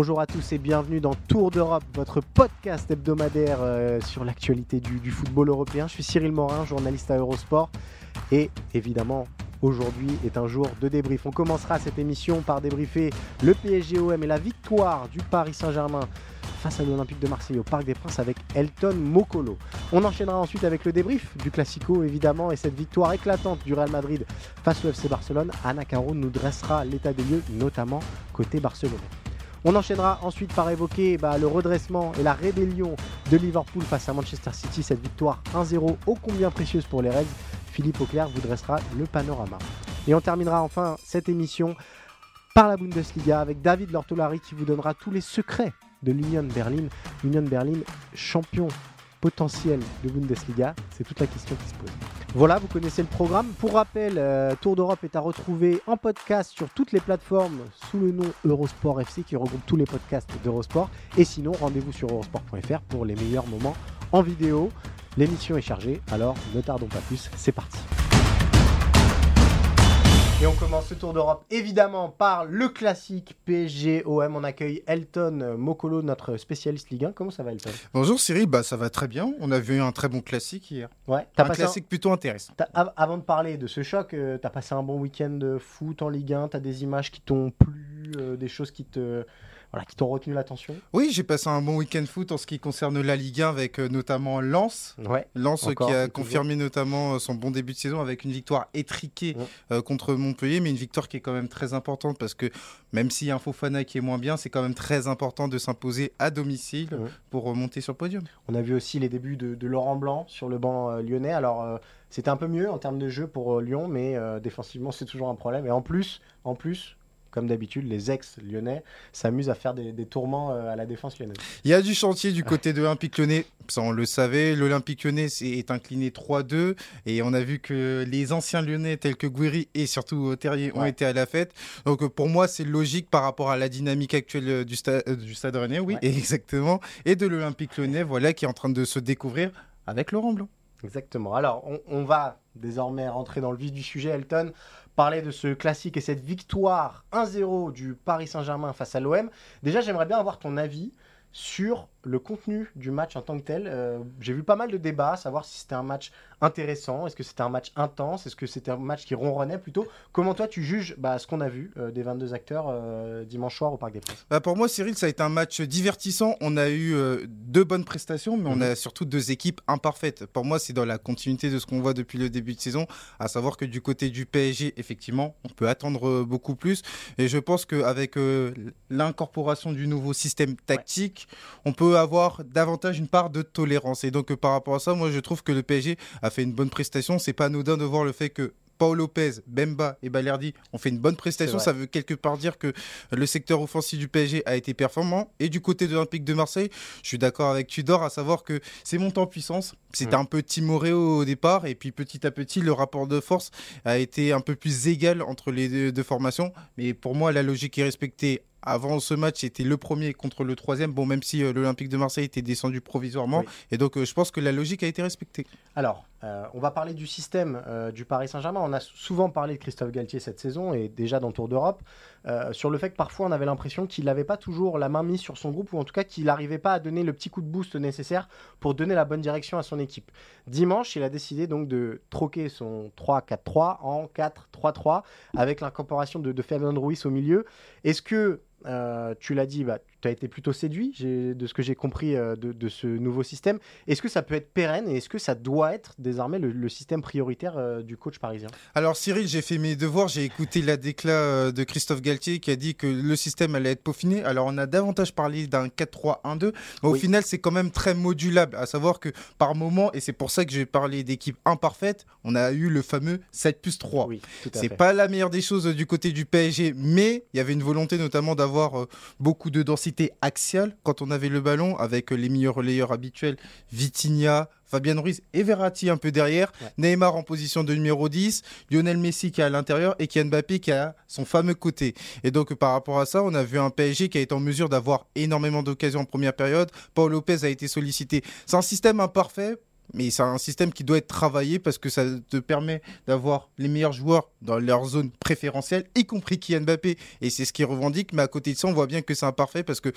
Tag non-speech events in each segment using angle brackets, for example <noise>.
Bonjour à tous et bienvenue dans Tour d'Europe, votre podcast hebdomadaire euh, sur l'actualité du, football européen. Je suis Cyril Morin, journaliste à Eurosport et évidemment aujourd'hui est un jour de débrief. On commencera cette émission par débriefer le PSGOM et la victoire du Paris Saint-Germain face à l'Olympique de Marseille au Parc des Princes avec Elton Mokolo. On enchaînera ensuite avec le débrief du Classico évidemment et cette victoire éclatante du Real Madrid face au FC Barcelone. Anna Caro nous dressera l'état des lieux notamment côté barcelonais. On enchaînera ensuite par évoquer bah, le redressement et la rébellion de Liverpool face à Manchester City, cette victoire 1-0 ô combien précieuse pour les Reds. Philippe Auclair vous dressera le panorama. Et on terminera enfin cette émission par la Bundesliga avec David Lortolari qui vous donnera tous les secrets de l'Union Berlin. Union Berlin, champion potentiel de Bundesliga, c'est toute la question qui se pose. Voilà, vous connaissez le programme. Pour rappel, euh, Tour d'Europe est à retrouver en podcast sur toutes les plateformes sous le nom Eurosport FC qui regroupe tous les podcasts d'Eurosport. Et sinon, rendez-vous sur eurosport.fr pour les meilleurs moments en vidéo. L'émission est chargée, alors ne tardons pas plus, c'est parti. Et on commence ce tour d'Europe évidemment par le classique PSG-OM. On accueille Elton Mokolo, notre spécialiste Ligue 1. Comment ça va Elton? Bonjour Cyril, bah ça va très bien. On a vu un très bon classique hier. Ouais, Un classique plutôt intéressant. Av- Avant de parler de ce choc, euh, t'as passé un bon week-end de foot en Ligue 1, t'as des images qui t'ont plu, euh, des choses qui te voilà, qui t'ont retenu l'attention. Oui, j'ai passé un bon week-end foot en ce qui concerne la Ligue 1 avec euh, notamment Lens. Ouais. Lens euh, Encore, qui a toujours. confirmé notamment euh, son bon début de saison avec une victoire étriquée Ouais. euh, contre Montpellier, mais une victoire qui est quand même très importante parce que même s'il y a un Fofana qui est moins bien, c'est quand même très important de s'imposer à domicile Ouais. pour remonter sur le podium. On a vu aussi les débuts de, de Laurent Blanc sur le banc euh, lyonnais. Alors c'était un peu mieux en termes de jeu pour Lyon, mais défensivement c'est toujours un problème. Et en plus, en plus, comme d'habitude, les ex-lyonnais s'amusent à faire des, des tourments euh, à la défense lyonnaise. Il y a du chantier du côté de l'Olympique Lyonnais, ça on le savait. L'Olympique Lyonnais est incliné 3-2 et on a vu que les anciens Lyonnais tels que Guiri et surtout Terrier ont Ouais. été à la fête. Donc euh, pour moi c'est logique par rapport à la dynamique actuelle euh, du, sta- du Stade Rennais, oui, Ouais. <laughs> exactement, et de l'Olympique Lyonnais, voilà, qui est en train de se découvrir avec Laurent Blanc. Exactement. Alors, on, va désormais rentrer dans le vif du sujet, Elton, parler de ce classique et cette victoire 1-0 du Paris Saint-Germain face à l'OM. Déjà, j'aimerais bien avoir ton avis sur le contenu du match en tant que tel. Euh, J'ai vu pas mal de débats, savoir si c'était un match intéressant, est-ce que c'était un match intense, est-ce que c'était un match qui ronronnait plutôt. Comment toi tu juges bah, ce qu'on a vu euh, des 22 acteurs euh, dimanche soir au Parc des Princes? Bah, pour moi, Cyril, ça a été un match divertissant. On a eu deux bonnes prestations, mais on Mhm. a surtout deux équipes imparfaites. Pour moi, c'est dans la continuité de ce qu'on voit depuis le début de saison, à savoir que du côté du PSG, effectivement, on peut attendre beaucoup plus. Et je pense qu'avec l'incorporation du nouveau système tactique, on peut avoir davantage une part de tolérance. Et donc, euh, par rapport à ça, moi, je trouve que le PSG a fait une bonne prestation. C'est pas anodin de voir le fait que Paul Lopez, Bemba et Balerdi ont fait une bonne prestation. Ça veut quelque part dire que le secteur offensif du PSG a été performant. Et du côté de l'Olympique de Marseille, je suis d'accord avec Tudor, à savoir que c'est monté en puissance. C'était Mm. un peu timoré au départ. Et puis petit à petit, le rapport de force a été un peu plus égal entre les deux, deux formations. Mais pour moi, la logique est respectée. Avant ce match, c'était le premier contre le troisième. Bon, même si euh, l'Olympique de Marseille était descendu provisoirement. Oui. Et donc, euh, je pense que la logique a été respectée. Alors, euh, on va parler du système euh, du Paris Saint-Germain. On a souvent parlé de Christophe Galtier cette saison et déjà dans le Tour d'Europe, euh, sur le fait que parfois on avait l'impression qu'il n'avait pas toujours la main mise sur son groupe ou en tout cas qu'il n'arrivait pas à donner le petit coup de boost nécessaire pour donner la bonne direction à son équipe. Dimanche, il a décidé donc de troquer son 3-4-3 en 4-3-3 avec l'incorporation de, de Fernand Ruiz au milieu. Est-ce que tu l'as dit, bah, tu as été plutôt séduit de ce que j'ai compris de, de, ce nouveau système. Est-ce que ça peut être pérenne et est-ce que ça doit être désormais le, système prioritaire du coach parisien? Alors Cyril, j'ai fait mes devoirs, j'ai écouté la déclat de Christophe Galtier qui a dit que le système allait être peaufiné. Alors on a davantage parlé d'un 4-3-1-2, mais au final c'est quand même très modulable, à savoir que par moment, et c'est pour ça que j'ai parlé d'équipe imparfaite, on a eu le fameux 7 plus 3. Oui, c'est pas la meilleure des choses du côté du PSG, mais il y avait une volonté notamment d'avoir euh, beaucoup de densité axiale quand on avait le ballon, avec les meilleurs relayeurs habituels, Vitinha, Fabien Ruiz et Verratti un peu derrière, Neymar en position de numéro 10, Lionel Messi qui est à l'intérieur et Kylian Mbappé qui a son fameux côté. Et donc par rapport à ça, on a vu un PSG qui a été en mesure d'avoir énormément d'occasions en première période. Paul Lopez a été sollicité. C'est un système imparfait mais c'est un système qui doit être travaillé parce que ça te permet d'avoir les meilleurs joueurs dans leur zone préférentielle, y compris Kylian Mbappé. Et c'est ce qu'il revendique. Mais à côté de ça, on voit bien que c'est imparfait parce que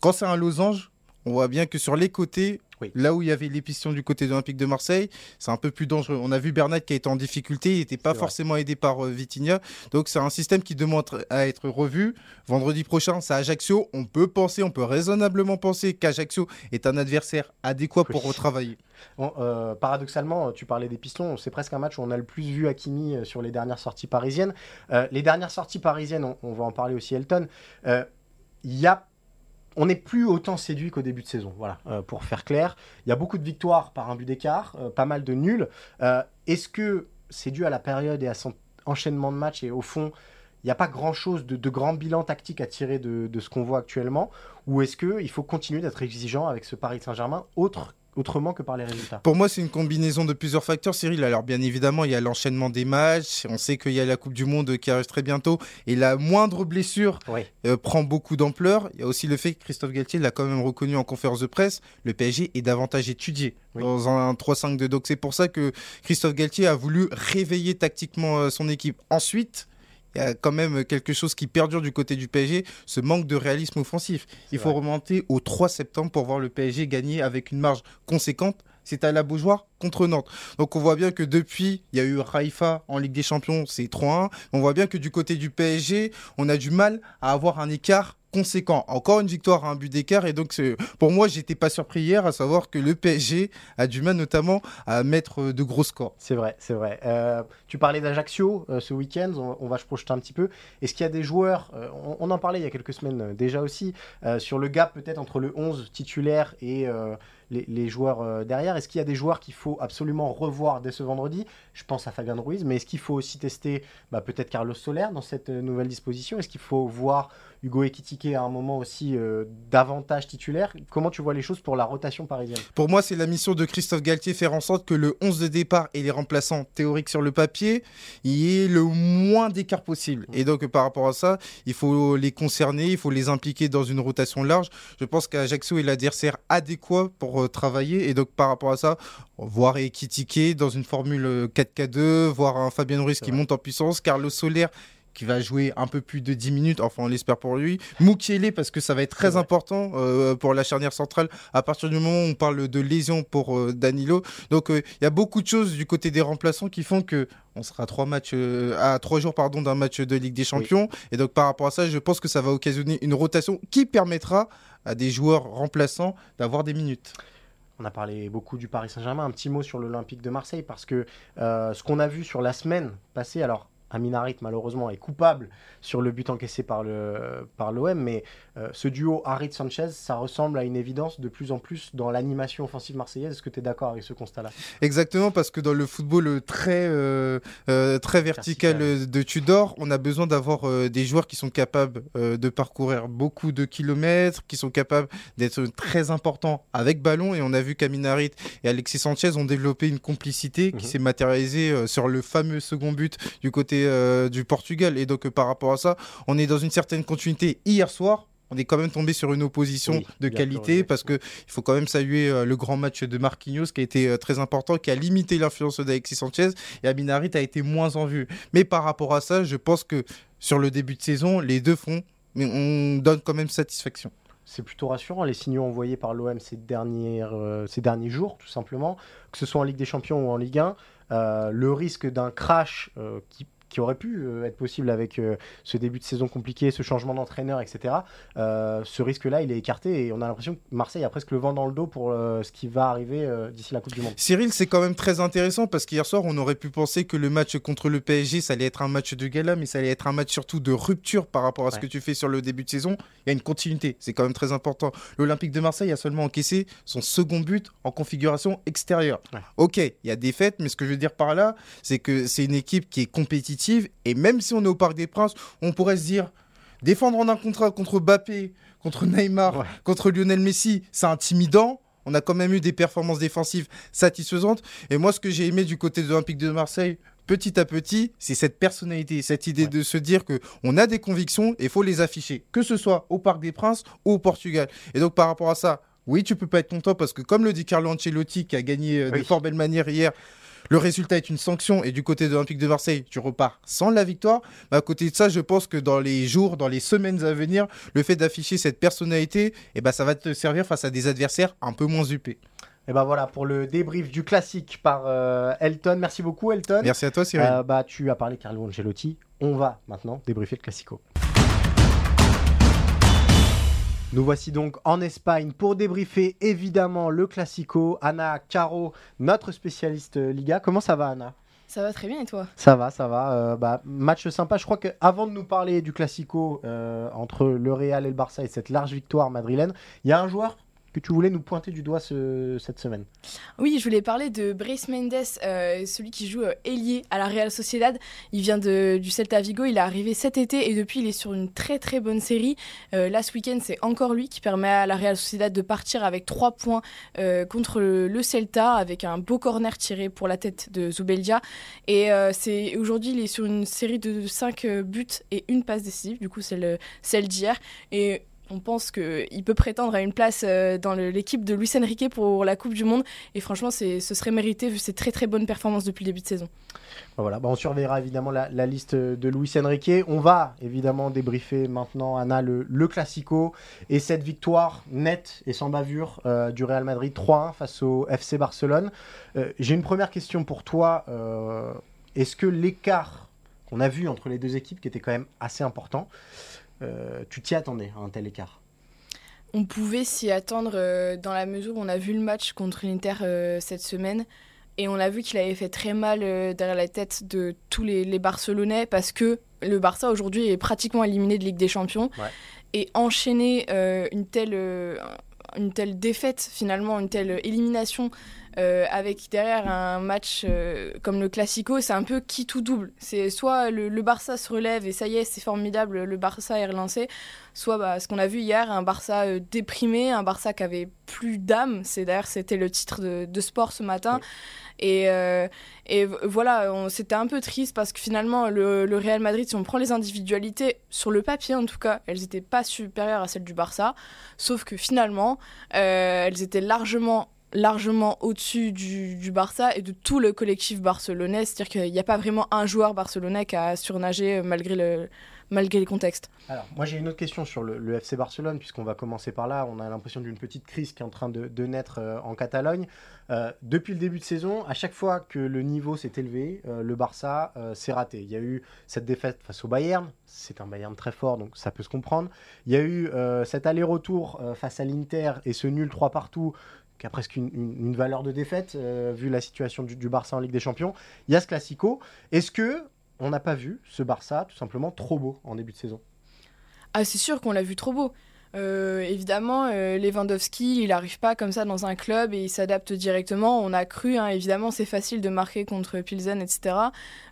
quand c'est un losange, on voit bien que sur les côtés, Là où il y avait les pistons du côté de l'Olympique de Marseille, c'est un peu plus dangereux. On a vu Bernat qui a été en difficulté, il n'était pas forcément aidé par euh, Vitinha. Donc c'est un système qui demande à être revu. Vendredi prochain, c'est Ajaccio. On peut penser, on peut raisonnablement penser qu'Ajaccio est un adversaire adéquat pour retravailler. Euh, paradoxalement, tu parlais des pistons, c'est presque un match où on a le plus vu Hakimi euh, sur les dernières sorties parisiennes. les dernières sorties parisiennes, on, on, va en parler aussi Elton. Il y a on n'est plus autant séduit qu'au début de saison. Voilà, euh, pour faire clair. Il y a beaucoup de victoires par un but d'écart, euh, pas mal de nuls. Euh, est-ce que c'est dû à la période et à son enchaînement de matchs et au fond, il n'y a pas grand-chose de, de, grand bilan tactique à tirer de, de ce qu'on voit actuellement? Ou est-ce qu'il faut continuer d'être exigeant avec ce Paris Saint-Germain, autre autrement que par les résultats Pour moi, c'est une combinaison de plusieurs facteurs, Cyril. Alors, bien évidemment, il y a l'enchaînement des matchs. On sait qu'il y a la Coupe du Monde qui arrive très bientôt. Et la moindre blessure euh, prend beaucoup d'ampleur. Il y a aussi le fait que Christophe Galtier l'a quand même reconnu en conférence de presse. Le PSG est davantage étudié dans un 3-5 de Donc, c'est pour ça que Christophe Galtier a voulu réveiller tactiquement euh, son équipe. Ensuite, il y a quand même quelque chose qui perdure du côté du PSG, ce manque de réalisme offensif. Il faut remonter au 3 septembre pour voir le PSG gagner avec une marge conséquente. C'est à la Beaujoire contre Nantes. Donc on voit bien que depuis, il y a eu Raifa en Ligue des Champions, c'est 3-1. On voit bien que du côté du PSG, on a du mal à avoir un écart conséquent. Encore une victoire à un but d'écart. Et donc, pour moi, j'étais pas surpris hier à savoir que le PSG a du mal notamment à mettre de gros scores. C'est vrai, c'est vrai. Euh, tu parlais d'Ajaccio euh, ce week-end. On, va se projeter un petit peu. Est-ce qu'il y a des joueurs, euh, on, en parlait il y a quelques semaines déjà aussi, sur le gap peut-être entre le 11 titulaire et les, joueurs derrière? Est-ce qu'il y a des joueurs qu'il faut absolument revoir dès ce vendredi? Je pense à Fabien Ruiz, mais est-ce qu'il faut aussi tester bah, peut-être Carlos Soler dans cette nouvelle disposition? Est-ce qu'il faut voir Hugo Ekitike à un moment aussi euh, davantage titulaire. Comment tu vois les choses pour la rotation parisienne? Pour moi, c'est la mission de Christophe Galtier faire en sorte que le 11 de départ et les remplaçants théoriques sur le papier, il y ait le moins d'écart possible. Et donc, par rapport à ça, il faut les concerner, il faut les impliquer dans une rotation large. Je pense qu'Ajaccio est l'adversaire adéquat pour euh, travailler. Et donc, par rapport à ça, voir Ekitike dans une formule 4K2, voir un Fabien Ruiz qui monte en puissance, Carlos Soler qui va jouer un peu plus de 10 minutes, enfin on l'espère pour lui. Moukielé parce que ça va être très important euh, pour la charnière centrale à partir du moment où on parle de lésion pour euh, Danilo. Donc euh, il y a beaucoup de choses du côté des remplaçants qui font que on sera trois matchs à trois jours pardon d'un match de Ligue des Champions et donc par rapport à ça, je pense que ça va occasionner une rotation qui permettra à des joueurs remplaçants d'avoir des minutes. On a parlé beaucoup du Paris Saint-Germain. Un petit mot sur l'Olympique de Marseille parce que ce qu'on a vu sur la semaine passée, alors Aminarit malheureusement est coupable sur le but encaissé par le par l'OM, mais euh, ce duo Harit Sanchez, ça ressemble à une évidence de plus en plus dans l'animation offensive marseillaise. Est-ce que tu es d'accord avec ce constat-là? Exactement, parce que dans le football très euh, euh, très vertical, de Tudor, on a besoin d'avoir des joueurs qui sont capables de parcourir beaucoup de kilomètres, qui sont capables d'être très importants avec ballon, et on a vu qu'Aminarit et Alexis Sanchez ont développé une complicité qui mhm. s'est matérialisée sur le fameux second but du côté euh, du Portugal. Et donc, euh, par rapport à ça, on est dans une certaine continuité. Hier soir, on est quand même tombé sur une opposition de qualité parce que il faut quand même saluer euh, le grand match de Marquinhos qui a été très important, qui a limité l'influence d'Alexis Sanchez et Abinarit a été moins en vue. Mais par rapport à ça, je pense que sur le début de saison, les deux font, mais on donne quand même satisfaction. C'est plutôt rassurant les signaux envoyés par l'OM ces, ces derniers jours, tout simplement, que ce soit en Ligue des Champions ou en Ligue 1. le risque d'un crash qui qui aurait pu être possible avec ce début de saison compliqué, ce changement d'entraîneur, etc. ce risque-là, il est écarté et on a l'impression que Marseille a presque le vent dans le dos pour ce qui va arriver d'ici la Coupe du Monde. Cyril, c'est quand même très intéressant parce qu'hier soir, on aurait pu penser que le match contre le PSG, ça allait être un match de gala, mais ça allait être un match surtout de rupture par rapport à ce que tu fais sur le début de saison. Il y a une continuité, c'est quand même très important. L'Olympique de Marseille a seulement encaissé son second but en configuration extérieure. Ok, il y a des fêtes, mais ce que je veux dire par là, c'est que c'est une équipe qui est compétitive et même si on est au Parc des Princes, on pourrait se dire défendre en un contrat contre Mbappé, contre Neymar, contre Lionel Messi, c'est intimidant. On a quand même eu des performances défensives satisfaisantes. Et moi, ce que j'ai aimé du côté de l'Olympique de Marseille, petit à petit, c'est cette personnalité, cette idée de se dire que on a des convictions et faut les afficher, que ce soit au Parc des Princes ou au Portugal. Et donc par rapport à ça, oui, tu peux pas être content parce que comme le dit Carlo Ancelotti qui a gagné euh, de fort belle manière hier, le résultat est une sanction et du côté de l'Olympique de Marseille, tu repars sans la victoire. Mais à côté de ça, je pense que dans les jours, dans les semaines à venir, le fait d'afficher cette personnalité, eh ben, ça va te servir face à des adversaires un peu moins upés. Et ben voilà pour le débrief du classique par euh, Elton. Merci beaucoup Elton. Merci à toi Cyril. Euh, bah tu as parlé Carlo Ancelotti. On va maintenant débriefer le classico. Nous voici donc en Espagne pour débriefer évidemment le Classico. Anna Caro, notre spécialiste Liga. Comment ça va Anna? Ça va très bien et toi? Ça va, ça va. Euh, bah, match sympa. Je crois qu'avant de nous parler du Classico euh, entre le Real et le Barça et cette large victoire madrilène, il y a un joueur que tu voulais nous pointer du doigt cette semaine. Oui, je voulais parler de Brice Mendes, euh, celui qui joue euh, ailier à la Real Sociedad. Il vient du Celta Vigo, il est arrivé cet été et depuis il est sur une très très bonne série. Euh, là c'est encore lui qui permet à la Real Sociedad de partir avec 3 points contre le, Celta avec un beau corner tiré pour la tête de Zubeldia. Et aujourd'hui il est sur une série de 5 buts et une passe décisive, du coup c'est celle d'hier. Et on pense qu'il peut prétendre à une place euh, dans l'équipe de Luis Enrique pour la Coupe du Monde. Et franchement, ce serait mérité vu ses très très bonnes performances depuis le début de saison. Bah bah on surveillera évidemment la, liste de Luis Enrique. On va évidemment débriefer maintenant, Anna, le, Classico et cette victoire nette et sans bavure euh, du Real Madrid 3-1 face au FC Barcelone. Euh, j'ai une première question pour toi. Est-ce que l'écart qu'on a vu entre les deux équipes, qui était quand même assez important, tu t'y attendais à un tel écart On pouvait s'y attendre euh, dans la mesure où on a vu le match contre l'Inter euh, cette semaine et on a vu qu'il avait fait très mal derrière la tête de tous les, Barcelonais parce que le Barça aujourd'hui est pratiquement éliminé de Ligue des Champions et enchaîner une telle une telle défaite finalement une telle élimination euh, avec derrière un match euh, comme le Classico, c'est un peu qui tout double. C'est soit le, Barça se relève et ça y est, c'est formidable, le Barça est relancé, soit bah, ce qu'on a vu hier, un Barça euh, déprimé, un Barça qui avait plus d'âme. C'est d'ailleurs c'était le titre de, sport ce matin. Et, et, voilà, c'était un peu triste parce que finalement, le, le, Real Madrid, si on prend les individualités, sur le papier en tout cas, elles n'étaient pas supérieures à celles du Barça. Sauf que finalement, elles étaient largement largement au-dessus du, Barça et de tout le collectif barcelonais. C'est-à-dire qu'il n'y a pas vraiment un joueur barcelonais qui a surnagé malgré, le, malgré les contextes. Alors, moi j'ai une autre question sur le, FC Barcelone, puisqu'on va commencer par là. On a l'impression d'une petite crise qui est en train de, naître euh, en Catalogne. Euh, depuis le début de saison, à chaque fois que le niveau s'est élevé, euh, le Barça s'est raté. Il y a eu cette défaite face au Bayern, c'est un Bayern très fort, donc ça peut se comprendre. Il y a eu cet aller-retour face à l'Inter et ce nul 3 partout qui a presque une, valeur de défaite, euh, vu la situation du, Barça en Ligue des Champions. Il y Classico. Est-ce que on n'a pas vu ce Barça tout simplement trop beau en début de saison? Ah, c'est sûr qu'on l'a vu trop beau. Euh, évidemment, euh, Lewandowski, il n'arrive pas comme ça dans un club et il s'adapte directement. On a cru, hein, évidemment, c'est facile de marquer contre Pilsen, etc.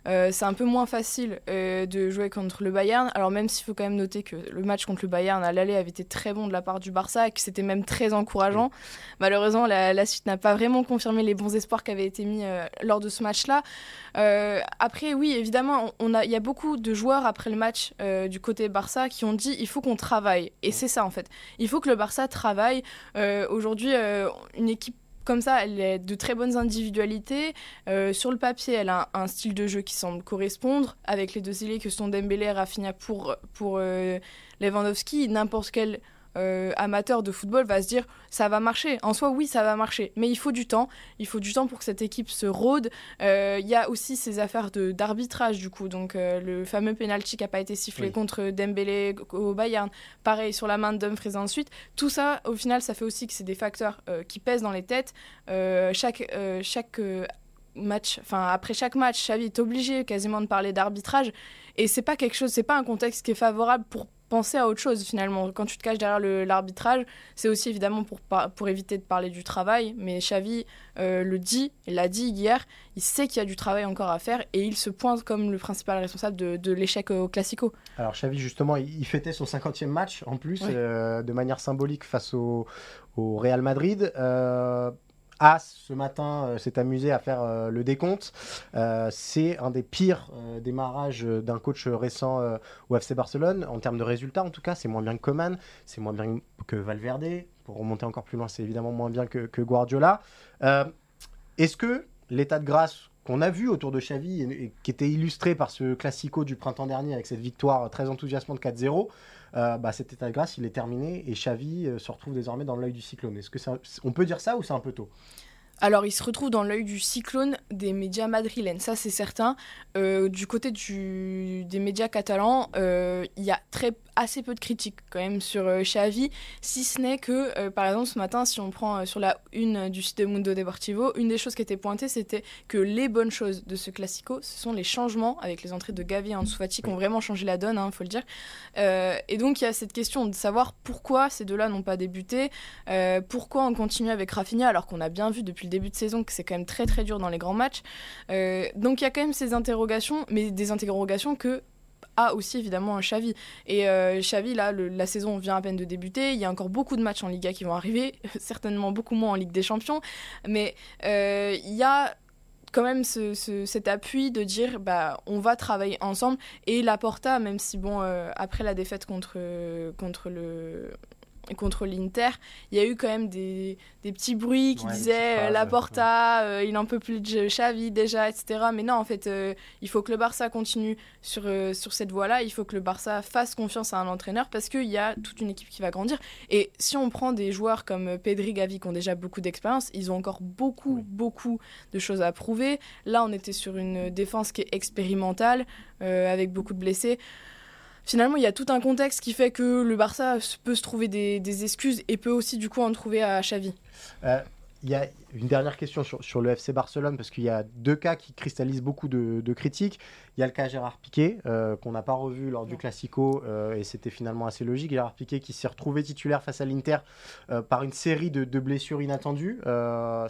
Euh, c'est un peu moins facile de jouer contre le Bayern. Alors même s'il faut quand même noter que le match contre le Bayern à l'aller avait été très bon de la part du Barça et que c'était même très encourageant. Malheureusement, la, suite n'a pas vraiment confirmé les bons espoirs qui avaient été mis lors de ce match-là. après, oui, évidemment, il a, y a beaucoup de joueurs après le match du côté Barça qui ont dit il faut qu'on travaille. Et c'est ça en fait. Il faut que le Barça travaille. Euh, aujourd'hui, euh, une équipe comme ça, elle a de très bonnes individualités. Euh, sur le papier, elle a un, style de jeu qui semble correspondre avec les deux ailiers que sont Dembélé et Rafinha pour, pour Lewandowski. N'importe quel euh, amateur de football va se dire ça va marcher. En soi, oui, ça va marcher, mais il faut du temps. Il faut du temps pour que cette équipe se rôde. Euh, il y a aussi ces affaires d'arbitrage du coup, donc le fameux penalty qui n'a pas été sifflé contre Dembélé au Bayern, pareil sur la main de Dumfries ensuite. Tout ça, au final, ça fait aussi que c'est des facteurs qui pèsent dans les têtes. chaque chaque match, enfin après chaque match, Xavi est obligé quasiment de parler d'arbitrage et c'est pas quelque chose, c'est pas un contexte qui est favorable pour penser à autre chose finalement. Quand tu te caches derrière l'arbitrage, c'est aussi évidemment pour, pour éviter de parler du travail, mais Xavi euh, le dit, il l'a dit hier, il sait qu'il y a du travail encore à faire et il se pointe comme le principal responsable de, de l'échec au Classico. Alors Xavi justement, il, fêtait son 50e match en plus, euh, de manière symbolique face au, au Real Madrid. Euh, As ce matin euh, s'est amusé à faire euh, le décompte. Euh, c'est un des pires démarrages d'un coach récent au FC Barcelone en termes de résultats en tout cas. C'est moins bien que Coman, c'est moins bien que Valverde. Pour remonter encore plus loin, c'est évidemment moins bien que, Guardiola. Est-ce que l'état de grâce qu'on a vu autour de Xavi et, qui était illustré par ce classico du printemps dernier avec cette victoire très enthousiasmante 4-0, bah, cet état de grâce, il est terminé et Xavi se retrouve désormais dans l'œil du cyclone. Est-ce que on peut dire ça ou c'est un peu tôt? Alors, il se retrouve dans l'œil du cyclone des médias madrilènes, ça c'est certain. Euh, du côté du, des médias catalans, euh, il y a très, assez peu de critiques quand même sur euh, Xavi, si ce n'est que, par exemple, ce matin, si on prend sur la une du site de Mundo Deportivo, une des choses qui était pointée, c'était que les bonnes choses de ce Classico, ce sont les changements avec les entrées de Gavi et Ansu Fati qui ont vraiment changé la donne, il hein, faut le dire. et donc, il y a cette question de savoir pourquoi ces deux-là n'ont pas débuté, pourquoi on continue avec Rafinha alors qu'on a bien vu depuis début de saison que c'est quand même très très dur dans les grands matchs. Euh, donc il y a quand même ces interrogations, mais des interrogations que a aussi évidemment un Xavi. Et euh, Xavi, là, la saison vient à peine de débuter. Il y a encore beaucoup de matchs en Liga qui vont arriver, <laughs> certainement beaucoup moins en Ligue des Champions. Mais euh, il y a quand même cet appui de dire bah on va travailler ensemble et la Porta même si bon après la défaite contre contre le contre l'Inter, il y a eu quand même des, des petits bruits qui disaient la Porta, euh, il n'en peut plus de Xavi déjà, etc. Mais non, en fait, euh, il faut que le Barça continue sur, euh, sur cette voie-là. Il faut que le Barça fasse confiance à un entraîneur parce qu'il y a toute une équipe qui va grandir. Et si on prend des joueurs comme Pedri, Gavi qui ont déjà beaucoup d'expérience, ils ont encore beaucoup, beaucoup de choses à prouver. Là, on était sur une défense qui est expérimentale, avec beaucoup de blessés finalement, il y a tout un contexte qui fait que le Barça peut se trouver des, excuses et peut aussi, du coup, en trouver à Xavi. Euh, il y a une dernière question sur, sur le FC Barcelone, parce qu'il y a deux cas qui cristallisent beaucoup de, critiques. Il y a le cas Gérard Piqué, euh, qu'on n'a pas revu lors du Classico, euh, et c'était finalement assez logique. Gérard Piqué qui s'est retrouvé titulaire face à l'Inter par une série de, blessures inattendues.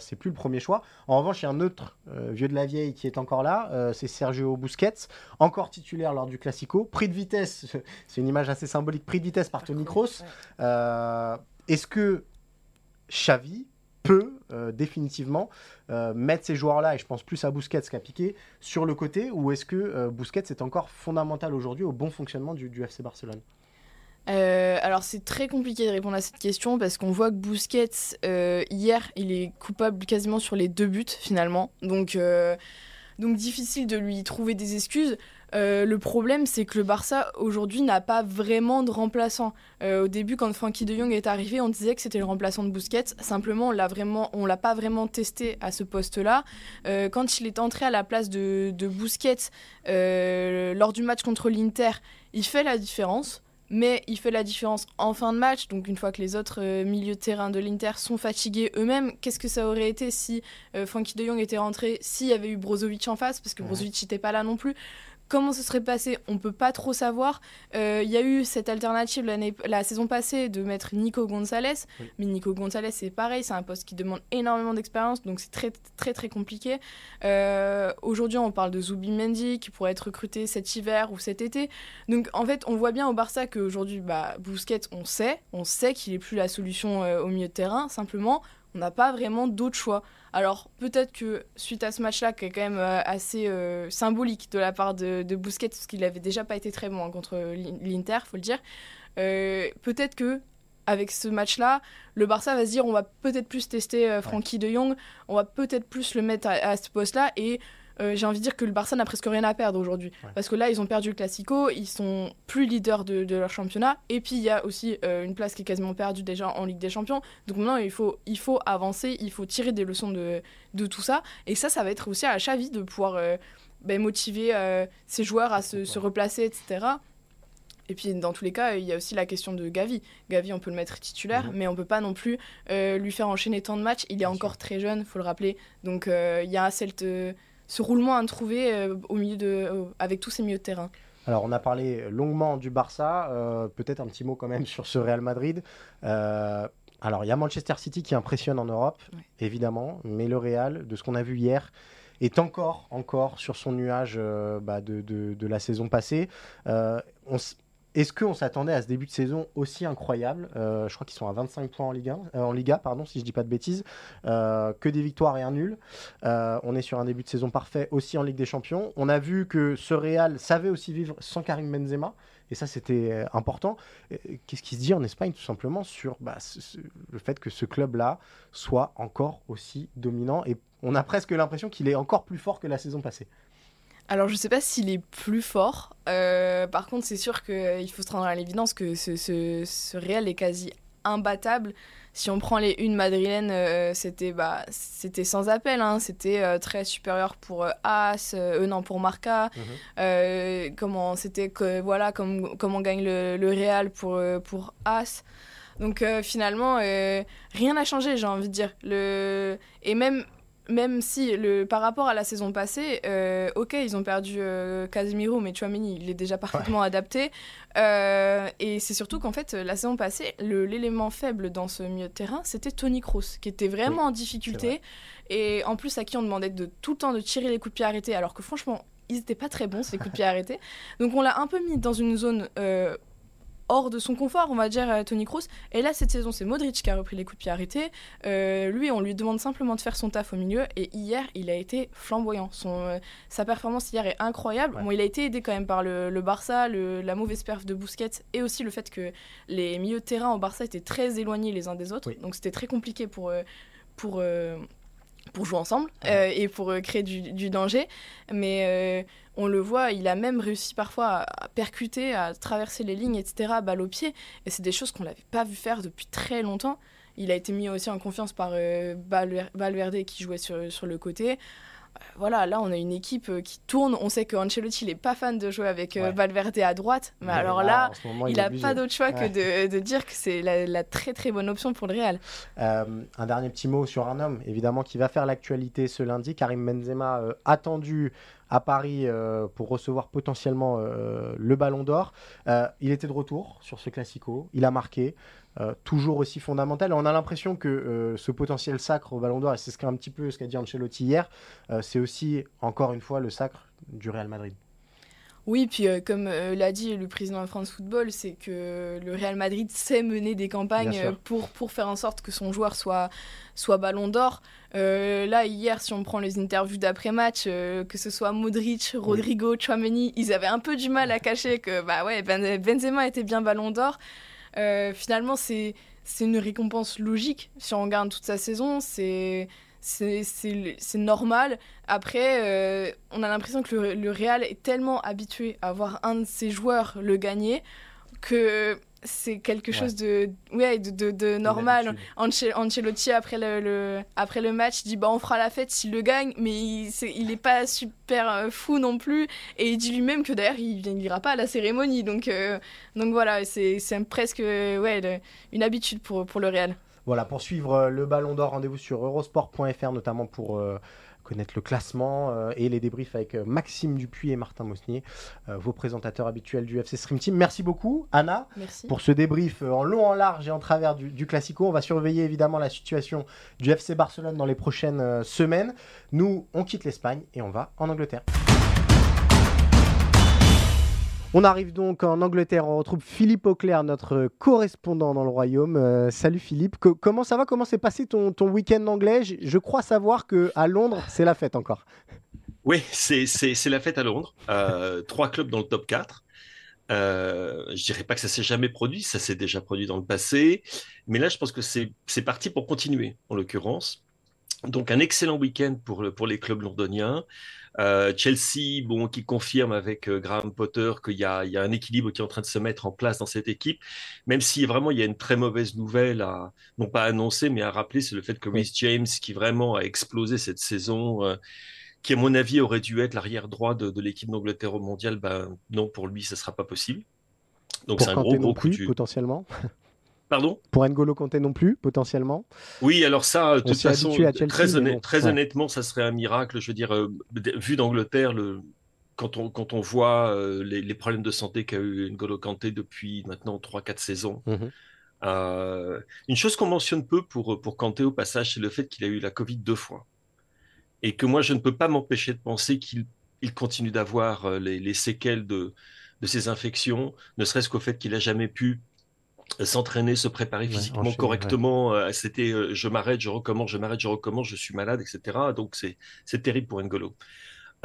c'est plus le premier choix. En revanche, il y a un autre vieux de la vieille qui est encore là, c'est Sergio Busquets, encore titulaire lors du Classico. Prix de vitesse, <laughs> c'est une image assez symbolique, prix de vitesse par Tony Kroos. Est-ce que Xavi peut euh, définitivement euh, mettre ces joueurs-là, et je pense plus à Busquets qu'à Piqué, sur le côté, ou est-ce que euh, Busquets est encore fondamental aujourd'hui au bon fonctionnement du, FC Barcelone? Alors c'est très compliqué de répondre à cette question parce qu'on voit que Busquets hier il est coupable quasiment sur les deux buts finalement donc donc difficile de lui trouver des excuses. Euh, le problème, c'est que le Barça aujourd'hui n'a pas vraiment de remplaçant. Euh, au début, quand Frankie de Jong est arrivé, on disait que c'était le remplaçant de Busquets. Simplement, on l'a vraiment, on l'a pas vraiment testé à ce poste-là. Euh, quand il est entré à la place de, de Busquets lors du match contre l'Inter, il fait la différence mais il fait la différence en fin de match. Donc une fois que les autres milieux de terrain de l'Inter sont fatigués eux-mêmes, qu'est-ce que ça aurait été si Frankie de Jong était rentré, s'il y avait eu Brozovic en face, parce que Brozovic n'était pas là non plus. Comment ce serait passé On ne peut pas trop savoir. Euh, il y a eu cette alternative la saison passée de mettre Nico Gonzalez, mais Nico Gonzalez c'est pareil, c'est un poste qui demande énormément d'expérience, donc c'est très très très compliqué. Euh, aujourd'hui, on parle de Zubi Mendy qui pourrait être recruté cet hiver ou cet été. Donc en fait, on voit bien au Barça qu'aujourd'hui, bah, Busquets, on sait, on sait qu'il n'est plus la solution euh, au milieu de terrain. Simplement, on n'a pas vraiment d'autre choix. Alors peut-être que suite à ce match-là, qui est quand même euh, assez euh, symbolique de la part de, de Busquets, parce qu'il n'avait déjà pas été très bon hein, contre l'Inter, faut le dire, euh, peut-être que avec ce match-là, le Barça va se dire on va peut-être plus tester Frankie de Jong, on va peut-être plus le mettre à, ce poste-là et euh, j'ai envie de dire que le Barça n'a presque rien à perdre aujourd'hui. Parce que là, ils ont perdu le Classico, ils sont plus leaders de, leur championnat. Et puis, il y a aussi euh, une place qui est quasiment perdue déjà en Ligue des Champions. Donc maintenant, il faut, il faut avancer, il faut tirer des leçons de, de tout ça. Et ça, ça va être aussi à Xavi de pouvoir euh, ben, motiver ses joueurs à se, se replacer, etc. Et puis dans tous les cas, il y a aussi la question de Gavi. Gavi, on peut le mettre titulaire, mhm. mais on peut pas non plus lui faire enchaîner tant de matchs. Il est encore très jeune, faut le rappeler. Donc il y a cette, ce roulement à trouver euh, au milieu de, euh, avec tous ces milieux de terrain. Alors, on a parlé longuement du Barça. Euh, peut-être un petit mot quand même <laughs> sur ce Real Madrid. alors, il y a Manchester City qui impressionne en Europe, évidemment, mais le Real, de ce qu'on a vu hier, est encore, encore sur son nuage bah, de, de, de, la saison passée. on, est-ce qu'on s'attendait à ce début de saison aussi incroyable euh, Je crois qu'ils sont à 25 points euh, en Liga, pardon, si je dis pas de bêtises. Euh, que des victoires et un nul. on est sur un début de saison parfait aussi en Ligue des Champions. On a vu que ce Real savait aussi vivre sans Karim Benzema. Et ça, c'était important. Qu'est-ce qui se dit en Espagne, tout simplement, sur bah, le fait que ce club-là soit encore aussi dominant? Et on a presque l'impression qu'il est encore plus fort que la saison passée. Alors je sais pas s'il est plus fort. Euh, par contre c'est sûr qu'il faut se rendre à l'évidence que ce, ce, ce, réel est quasi imbattable. Si on prend les une madrilènes, euh, c'était bah, c'était sans appel. Hein. C'était euh, très supérieur pour As, non pour Marca. Mhm. comment c'était que voilà comme comment gagne le, le Real pour pour As. Donc finalement rien n'a changé j'ai envie de dire. Le et même même si le, par rapport à la saison passée, euh, ok, ils ont perdu euh, Casemiro, mais Chouameni, il est déjà parfaitement adapté. Euh, et c'est surtout qu'en fait, la saison passée, l'élément faible dans ce milieu de terrain, c'était Tony Kroos, qui était vraiment en difficulté. Et en plus, à qui on demandait de tout le temps de tirer les coups de pied arrêtés, alors que franchement, ils n'étaient pas très bons, ces coups de pied arrêtés. Donc on l'a un peu mis dans une zone hors de son confort, on va dire, euh, Tony Kroos. Et là, cette saison, c'est Modric qui a repris les coups de pied arrêtés. Euh, lui, on lui demande simplement de faire son taf au milieu. Et hier, il a été flamboyant. Son, euh, sa performance hier est incroyable. Bon, il a été aidé quand même par le, Barça, la mauvaise perf de Busquets et aussi le fait que les milieux de terrain au Barça étaient très éloignés les uns des autres. Donc c'était très compliqué pour. pour pour jouer ensemble et pour créer du, du, danger. Mais on le voit, il a même réussi parfois à, percuter, à traverser les lignes, etc., à balle au pied. Et c'est des choses qu'on n'avait pas vu faire depuis très longtemps. Il a été mis aussi en confiance par euh, Valverde qui jouait sur, sur le côté voilà, là on a une équipe euh, qui tourne. On sait que Ancelotti n'est pas fan de jouer avec euh, Valverde à droite, mais, alors là, il n'a pas d'autre choix que de, dire que c'est la, très très bonne option pour le Real. Euh, un dernier petit mot sur un homme, évidemment, qui va faire l'actualité ce lundi, Karim Benzema, attendu à Paris pour recevoir potentiellement le Ballon d'Or. il était de retour sur ce classico, il a marqué. Euh, toujours aussi fondamental. on a l'impression que euh, ce potentiel sacre au Ballon d'Or, et c'est ce qu'a un petit peu ce qu'a dit Ancelotti hier, euh, c'est aussi encore une fois le sacre du Real Madrid. Oui, puis comme l'a dit le président de France Football, c'est que le Real Madrid sait mener des campagnes pour, pour faire en sorte que son joueur soit, soit ballon d'or. là, hier, si on prend les interviews d'après-match, que ce soit Modric, Rodrigo, Chouameni, ils avaient un peu du mal à cacher que bah ouais, ben, Benzema était bien ballon d'or. Euh, finalement, c'est une récompense logique si on regarde toute sa saison. C'est normal. Après, euh, on a l'impression que le, le, Real est tellement habitué à voir un de ses joueurs le gagner que c'est quelque chose de, ouais, de, de, normal. Ancelotti, après le, après le match, dit bah, on fera la fête s'il le gagne, mais il, est, il est pas super euh, fou non plus. Et il dit lui-même que d'ailleurs, il n'ira pas à la cérémonie. Donc, euh, donc voilà, c'est presque ouais, une habitude pour, pour le Real. Voilà, pour suivre euh, le Ballon d'Or, rendez-vous sur eurosport.fr, notamment pour connaître le classement euh, et les débriefs avec euh, Maxime Dupuis et Martin Mosnier, euh, vos présentateurs habituels du FC Stream Team. Merci beaucoup, Anna, pour ce débrief en long, en large et en travers du, du, Classico. On va surveiller évidemment la situation du FC Barcelone dans les prochaines semaines. Nous, on quitte l'Espagne et on va en Angleterre. On arrive donc en Angleterre, on retrouve Philippe Auclair, notre correspondant dans le royaume. Euh, salut Philippe, comment ça va? Comment s'est passé ton, week-end anglais? Je, crois savoir qu'à Londres, c'est la fête encore. Oui, c'est la fête à Londres. Euh, trois clubs dans le top 4. Euh, je dirais pas que ça s'est jamais produit, ça s'est déjà produit dans le passé, mais là je pense que c'est parti pour continuer en l'occurrence. Donc un excellent week-end pour, pour les clubs londoniens. Euh, Chelsea, bon, qui confirme avec euh, Graham Potter qu'il y, a, un équilibre qui est en train de se mettre en place dans cette équipe, même si vraiment il y a une très mauvaise nouvelle à, non pas annoncer, mais à rappeler, c'est le fait que Rhys James, qui vraiment a explosé cette saison, euh, qui à mon avis aurait dû être l'arrière droit de, l'équipe d'Angleterre au mondial, ben non, pour lui, ce ne sera pas possible. Donc c'est un gros, gros coup potentiellement. Pardon Pour N'Golo Kanté non plus, potentiellement Oui, alors ça, de toute façon, très, très honnêtement, ça serait un miracle. Je veux dire, euh, vu d'Angleterre, le... quand, on, quand on voit euh, les, problèmes de santé qu'a eu N'Golo Kanté depuis maintenant 3-4 saisons, mhm. euh, une chose qu'on mentionne peu pour, pour Kanté au passage, c'est le fait qu'il a eu la Covid deux fois. Et que moi, je ne peux pas m'empêcher de penser qu'il il continue d'avoir les, les, séquelles de, de ces infections, ne serait-ce qu'au fait qu'il n'a jamais pu s'entraîner, se préparer physiquement correctement. Euh, c'était euh, je m'arrête, je recommence, je m'arrête, je recommence, je suis malade, etc. Donc c'est terrible pour N'Golo.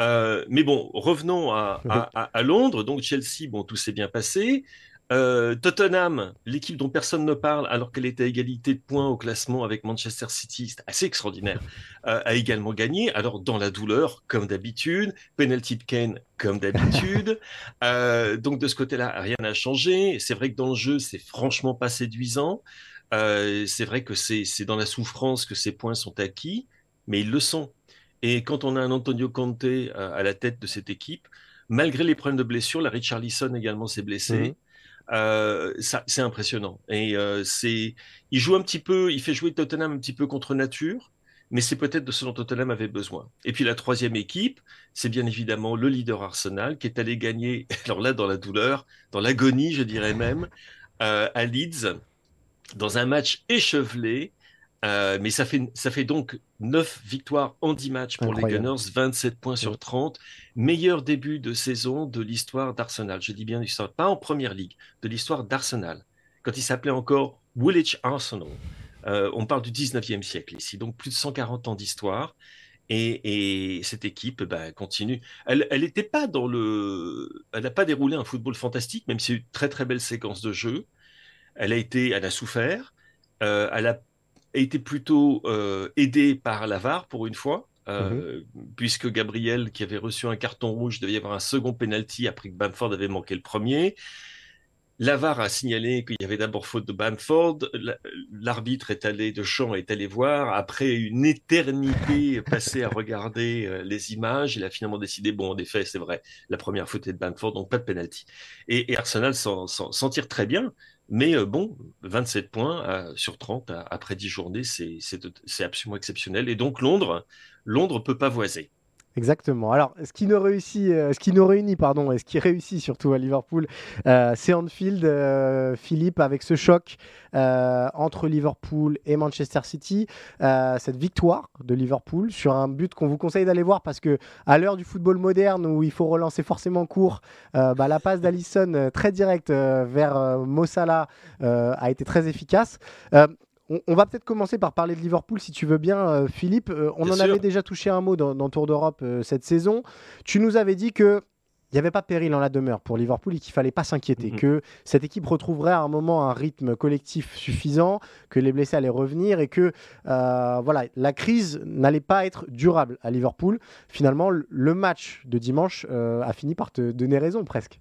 Euh, mais bon, revenons à, à, <laughs> Londres. Donc Chelsea, bon, tout s'est bien passé. Euh, Tottenham, l'équipe dont personne ne parle alors qu'elle était à égalité de points au classement avec Manchester City, c'est assez extraordinaire, euh, a également gagné. Alors dans la douleur, comme d'habitude, penalty de Kane, comme d'habitude. <laughs> Euh, donc de ce côté-là, rien n'a changé. C'est vrai que dans le jeu, c'est franchement pas séduisant. c'est vrai que c'est dans la souffrance que ces points sont acquis, mais ils le sont. Et quand on a un Antonio Conte à la tête de cette équipe, malgré les problèmes de blessure, la Richarlison également s'est blessé. Mhm. Euh, c'est impressionnant. Et euh, il joue un petit peu, il fait jouer Tottenham un petit peu contre nature, mais c'est peut-être de ce dont Tottenham avait besoin. Et puis la troisième équipe, c'est bien évidemment le leader Arsenal qui est allé gagner, <laughs> alors là dans la douleur, dans l'agonie, je dirais même, euh, à Leeds, dans un match échevelé euh, mais ça fait, ça fait donc 9 victoires en 10 matchs pour les Gunners, 27 points sur 30. Meilleur début de saison de l'histoire d'Arsenal. Je dis bien l'histoire, pas en première ligue, de l'histoire d'Arsenal. Quand il s'appelait encore Woolwich Arsenal. Euh, on parle du 19e siècle ici, donc plus de 140 ans d'histoire. Et, cette équipe bah, continue. Elle n'était pas dans le. Elle n'a pas déroulé un football fantastique, même si c'est une très très belle séquence de jeu. Elle a été, elle a souffert. Euh, elle a a été plutôt euh, aidé par l'avare pour une fois. Euh, mhm. puisque Gabriel, qui avait reçu un carton rouge, devait y avoir un second penalty après que Bamford avait manqué le premier. L'avare a signalé qu'il y avait d'abord faute de Bamford. L'arbitre est allé de champ est allé voir. Après une éternité passée à regarder euh, les images, il a finalement décidé bon, en effet, c'est vrai, la première faute est de Bamford, donc pas de penalty. Et, et Arsenal s'en tire très bien. Mais euh, bon, 27 points euh, sur 30 après 10 journées, c'est absolument exceptionnel. Et donc Londres, Londres peut pas voiser. Exactement. Alors, ce qui nous réussit, euh, ce qui nous réunit, pardon, et ce qui réussit surtout à Liverpool, euh, c'est Anfield, euh, Philippe, avec ce choc entre Liverpool et Manchester City, cette victoire de Liverpool sur un but qu'on vous conseille d'aller voir parce que à l'heure du football moderne où il faut relancer forcément court, bah, la passe d'Alisson très directe vers Mossala a été très efficace. On, va peut-être commencer par parler de Liverpool, si tu veux bien, euh, Philippe. Euh, on en avait déjà touché un mot dans, Tour d'Europe euh, cette saison. Tu nous avais dit que il n'y avait pas péril en la demeure pour Liverpool et qu'il fallait pas s'inquiéter, mhm. que cette équipe retrouverait à un moment un rythme collectif suffisant, que les blessés allaient revenir et que voilà, la crise n'allait pas être durable à Liverpool. Finalement, le match de dimanche a fini par te donner raison presque.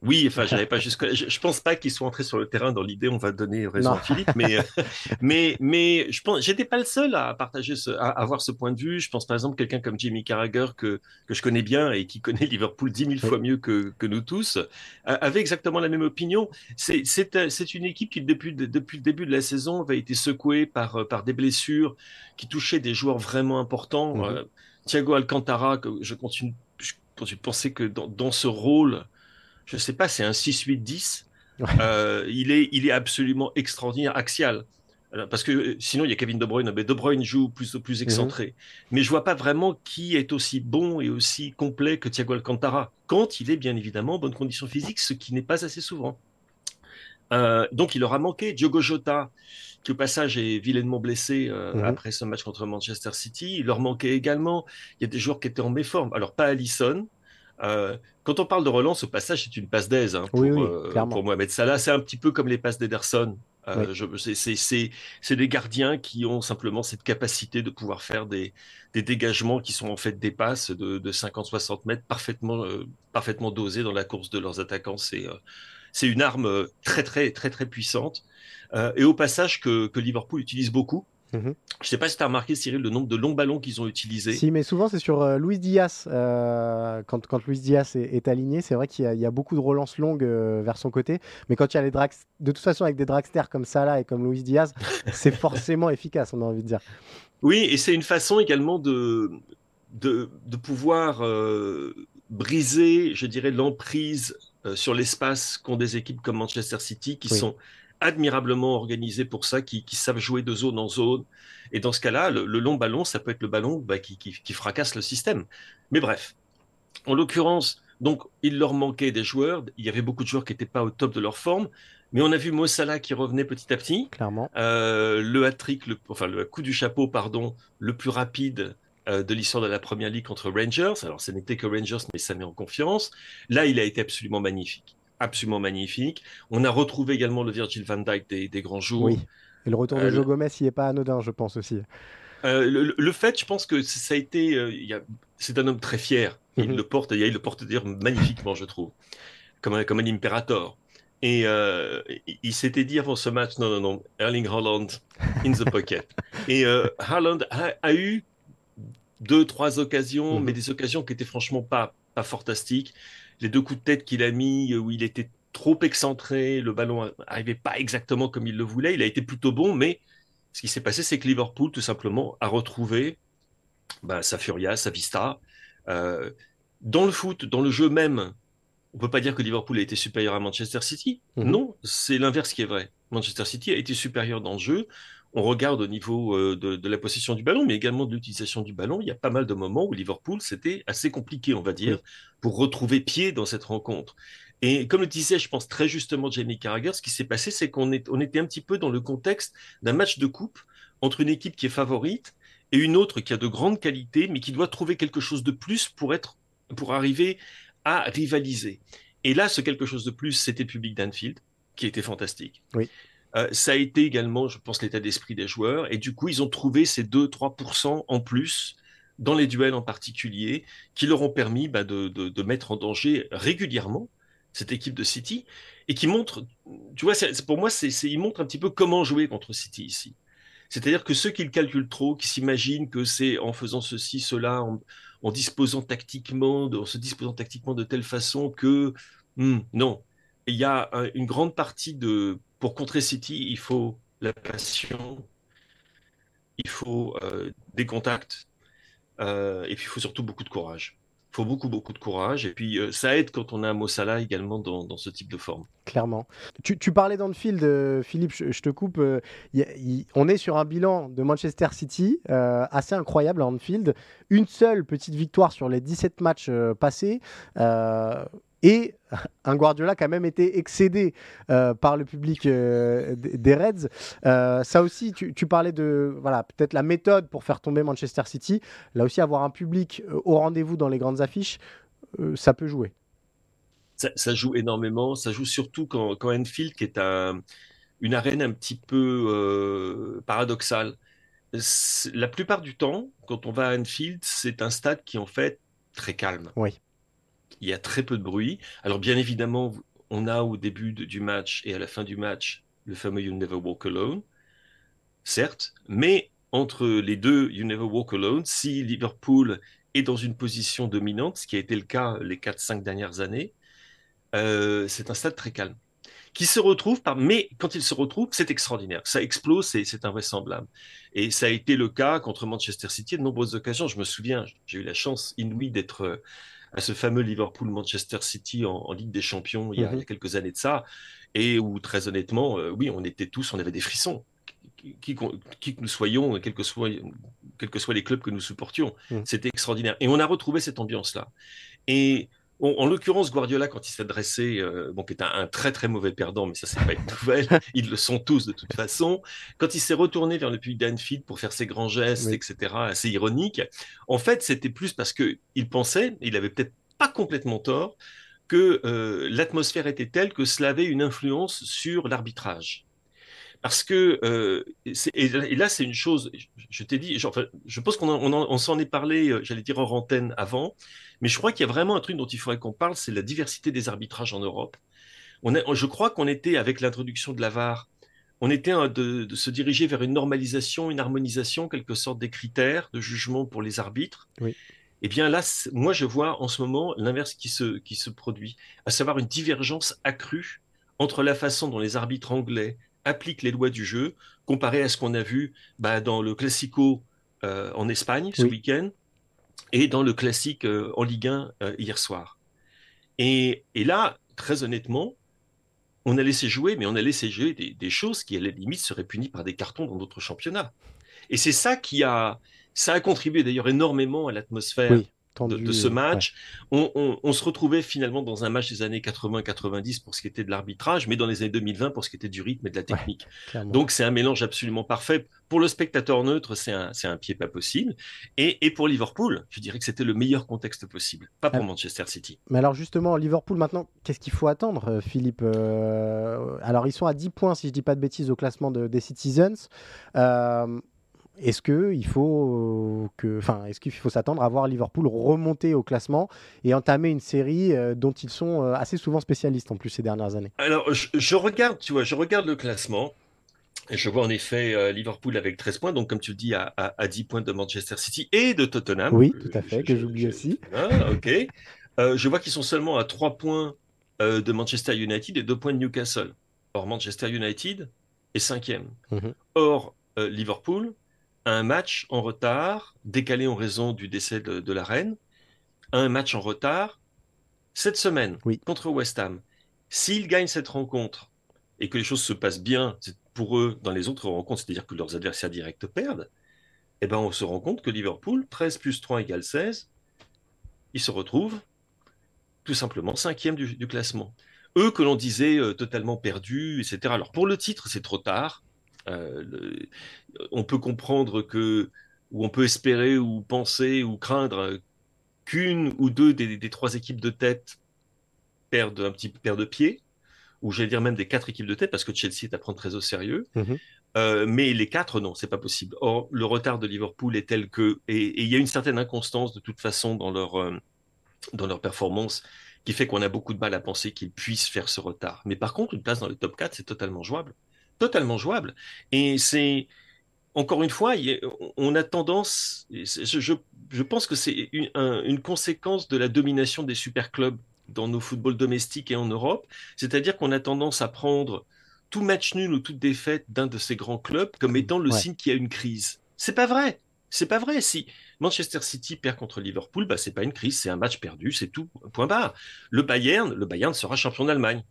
Oui, enfin, j'avais pas jusque. Je, je pense pas qu'ils soient entrés sur le terrain dans l'idée. On va donner raison à Philippe, mais <laughs> mais mais je pense, j'étais pas le seul à partager ce, à avoir ce point de vue. Je pense par exemple quelqu'un comme Jimmy Carragher que que je connais bien et qui connaît Liverpool dix mille fois mieux que que nous tous, avait exactement la même opinion. C'est c'est c'est une équipe qui depuis depuis le début de la saison avait été secouée par par des blessures qui touchaient des joueurs vraiment importants. Euh, Thiago Alcantara, que je continue, je continue de penser que dans dans ce rôle je sais pas, c'est un 6-8-10. Euh, il, est, il est absolument extraordinaire, axial. Parce que euh, sinon, il y a Kevin De Bruyne. Mais De Bruyne joue plus, plus excentré. Mhm. Mais je vois pas vraiment qui est aussi bon et aussi complet que Thiago Alcantara. Quand il est bien évidemment en bonne condition physique, ce qui n'est pas assez souvent. Euh, donc, il aura manqué Diogo Jota, qui au passage est vilainement blessé mhm. après ce match contre Manchester City. Il leur manquait également. Il y a des joueurs qui étaient en méforme. Alors, pas Allison, euh, quand on parle de relance, au passage, c'est une passe d'aise hein, pour, euh, pour, Mohamed Salah. C'est un petit peu comme les passes d'Ederson c'est des gardiens qui ont simplement cette capacité de pouvoir faire des, des dégagements qui sont en fait des passes de, de 50-60 mètres parfaitement, parfaitement dosés dans la course de leurs attaquants. C'est c'est une arme très très très très puissante et au passage que, que Liverpool utilise beaucoup. Mhm. Je ne sais pas si tu as remarqué, Cyril, le nombre de longs ballons qu'ils ont utilisés. Si, mais souvent c'est sur euh, Luis Diaz. Euh, quand, quand Luis Diaz est, aligné, c'est vrai qu'il y, a beaucoup de relances longues euh, vers son côté. Mais quand il y a les drags, de toute façon, avec des dragsters comme Salah et comme Luis Diaz, <laughs> c'est forcément efficace, on a envie de dire. Oui, et c'est une façon également de, de, de pouvoir briser, je dirais, l'emprise sur l'espace qu'ont des équipes comme Manchester City qui sont admirablement organisés pour ça, qui, savent jouer de zone en zone. Et dans ce cas-là, le, long ballon, ça peut être le ballon bah, qui, fracasse le système. Mais bref, en l'occurrence, donc il leur manquait des joueurs. Il y avait beaucoup de joueurs qui n'étaient pas au top de leur forme. Mais on a vu Mossala qui revenait petit à petit. Clairement. Euh, le hat-trick, le, enfin le coup du chapeau, pardon, le plus rapide euh, de l'histoire de la première ligue contre Rangers. Alors, ce n'était que Rangers, mais ça met en confiance. Là, il a été absolument magnifique absolument magnifique. On a retrouvé également le Virgil van Dijk des, grands jours. Oui. Et le retour de euh, Joe Gomez, il n'est pas anodin, je pense aussi. Euh, le, fait, je pense que ça a été. Euh, c'est un homme très fier. Il mhm. le porte, il le porte magnifiquement, je trouve, comme un, comme un impérator. Et il s'était dit avant ce match, non, non, non, Erling Haaland in the pocket. <laughs> Et Haaland a, eu deux, trois occasions, mhm. mais des occasions qui étaient franchement pas, pas fantastiques les deux coups de tête qu'il a mis euh, où il était trop excentré, le ballon n'arrivait pas exactement comme il le voulait, il a été plutôt bon, mais ce qui s'est passé, c'est que Liverpool, tout simplement, a retrouvé bah, sa furia, sa vista. Euh, dans le foot, dans le jeu même, on peut pas dire que Liverpool a été supérieur à Manchester City. Mhm. Non, c'est l'inverse qui est vrai. Manchester City a été supérieur dans le jeu on regarde au niveau euh, de, la possession du ballon, mais également de l'utilisation du ballon, il y a pas mal de moments où Liverpool, c'était assez compliqué, on va dire, pour retrouver pied dans cette rencontre. Et comme le disait, je pense très justement Jamie Carragher, ce qui s'est passé, c'est qu'on on était un petit peu dans le contexte d'un match de coupe entre une équipe qui est favorite et une autre qui a de grandes qualités, mais qui doit trouver quelque chose de plus pour être, pour arriver à rivaliser. Et là, ce quelque chose de plus, c'était le public d'Anfield, qui était fantastique. Oui. Euh, ça a été également, je pense, l'état d'esprit des joueurs. Et du coup, ils ont trouvé ces 2-3% en plus dans les duels en particulier, qui leur ont permis bah, de, mettre en danger régulièrement cette équipe de City, et qui montre, tu vois, pour moi, c'est, ils montrent un petit peu comment jouer contre City ici. C'est-à-dire que ceux qui le calculent trop, qui s'imaginent que c'est en faisant ceci, cela, en, disposant tactiquement, en se disposant tactiquement de telle façon que, hmm, non, il y a une grande partie de pour contrer City, il faut la passion, il faut euh, des contacts, euh, et puis il faut surtout beaucoup de courage. Il faut beaucoup, beaucoup de courage. Et puis, euh, ça aide quand on a un Mossala également dans, ce type de forme. Clairement. Tu, tu parlais d'Anfield, Philippe, je, te coupe. on est sur un bilan de Manchester City assez incroyable à Anfield. Une seule petite victoire sur les 17 matchs passés. Et un Guardiola qui a même été excédé euh, par le public euh, des Reds. Euh, ça aussi, tu, parlais de voilà peut-être la méthode pour faire tomber Manchester City. Là aussi, avoir un public au rendez-vous dans les grandes affiches, ça peut jouer. Ça, joue énormément. Ça joue surtout quand, quand Enfield, qui est un, une arène un petit peu paradoxale. La plupart du temps, quand on va à Enfield, c'est un stade qui en fait très calme. Oui il y a très peu de bruit. Alors bien évidemment, on a au début du match et à la fin du match le fameux You Never Walk Alone, certes, mais entre les deux You Never Walk Alone, si Liverpool est dans une position dominante, ce qui a été le cas les 4-5 dernières années, euh, c'est un stade très calme. Qui se retrouve, par... mais quand il se retrouve, c'est extraordinaire. Ça explose, c'est invraisemblable. Et ça a été le cas contre Manchester City de nombreuses occasions. Je me souviens, j'ai eu la chance inouïe d'être à ce fameux Liverpool-Manchester City en, Ligue des Champions il y, a, mhm. quelques années de ça, et où très honnêtement, euh, oui, on était tous, on avait des frissons. Qui, que nous soyons, quels que, soient, quels que soient les clubs que nous supportions. Mhm. C'était extraordinaire. Et on a retrouvé cette ambiance-là. Et en l'occurrence, Guardiola, quand il s'est dressé, euh, bon, qui est un, très très mauvais perdant, mais ça c'est pas une <laughs> nouvelle, ils le sont tous de toute façon. Quand il s'est retourné vers le public d'Anfield pour faire ses grands gestes, etc., assez ironique, en fait, c'était plus parce que il pensait, il avait peut-être pas complètement tort, que euh, l'atmosphère était telle que cela avait une influence sur l'arbitrage. Parce que, euh, et, là, c'est une chose, je, t'ai dit, je pense qu'on on, s'en est parlé, euh, j'allais dire en antenne avant, mais je crois qu'il y a vraiment un truc dont il faudrait qu'on parle, c'est la diversité des arbitrages en Europe. On je crois qu'on était, avec l'introduction de la VAR, on était de, de, se diriger vers une normalisation, une harmonisation, quelque sorte des critères de jugement pour les arbitres. Oui. Eh bien là, moi, je vois en ce moment l'inverse qui se, qui se produit, à savoir une divergence accrue entre la façon dont les arbitres anglais appliquent les lois du jeu, comparé à ce qu'on a vu bah, dans le Classico euh, en Espagne ce week-end et dans le classique euh, en Ligue 1 euh, hier soir. Et, et, là, très honnêtement, on a laissé jouer, mais on a laissé jouer des, choses qui, à la limite, seraient punies par des cartons dans d'autres championnats. Et c'est ça qui a, ça a contribué d'ailleurs énormément à l'atmosphère de, ce match. On, se retrouvait finalement dans un match des années 80-90 pour ce qui était de l'arbitrage, mais dans les années 2020 pour ce qui était du rythme et de la technique. Donc c'est un mélange absolument parfait. Pour le spectateur neutre, c'est un, un, pied pas possible. Et, pour Liverpool, je dirais que c'était le meilleur contexte possible, pas pour ah. Manchester City. Mais alors justement, Liverpool maintenant, qu'est-ce qu'il faut attendre, euh, Philippe euh, Alors ils sont à 10 points, si je dis pas de bêtises, au classement des Citizens. Euh, est-ce qu'il faut que, enfin, est-ce qu'il faut s'attendre à voir Liverpool remonter au classement et entamer une série euh, dont ils sont euh, assez souvent spécialistes en plus ces dernières années? Alors, je, regarde, tu vois, je regarde le classement. Et je vois en effet euh, Liverpool avec 13 points, donc comme tu le dis, à, 10 points de Manchester City et de Tottenham. Oui, tout à fait, que j'oublie aussi. Ah, ok. je vois qu'ils sont seulement à 3 points de Manchester United et 2 points de Newcastle. Or, Manchester United est cinquième. Mhm. Or, Liverpool un match en retard, décalé en raison du décès de, la reine, un match en retard cette semaine contre West Ham. S'ils gagnent cette rencontre et que les choses se passent bien pour eux dans les autres rencontres, c'est-à-dire que leurs adversaires directs perdent, eh ben on se rend compte que Liverpool, 13 plus 3 égale 16, ils se retrouvent tout simplement cinquième du, du classement. Eux que l'on disait euh, totalement perdus, etc. Alors pour le titre, c'est trop tard. Euh, on peut comprendre que, ou on peut espérer, ou penser, ou craindre qu'une ou deux des, trois équipes de tête perdent un petit peu de pied, ou j'allais dire même des quatre équipes de tête, parce que Chelsea est à prendre très au sérieux. Mhm. Euh, mais les quatre, non, c'est pas possible. Or, le retard de Liverpool est tel que, et il y a une certaine inconstance de toute façon dans leur, euh, dans leur performance qui fait qu'on a beaucoup de mal à penser qu'ils puissent faire ce retard. Mais par contre, une place dans le top 4, c'est totalement jouable totalement jouable. Et c'est, encore une fois, on a tendance, je, pense que c'est une, conséquence de la domination des super clubs dans nos footballs domestiques et en Europe. C'est-à-dire qu'on a tendance à prendre tout match nul ou toute défaite d'un de ces grands clubs comme étant le signe qu'il y a une crise. C'est pas vrai. C'est pas vrai. Si Manchester City perd contre Liverpool, bah c'est pas une crise, c'est un match perdu, c'est tout. Point barre. Le Bayern, le Bayern sera champion d'Allemagne.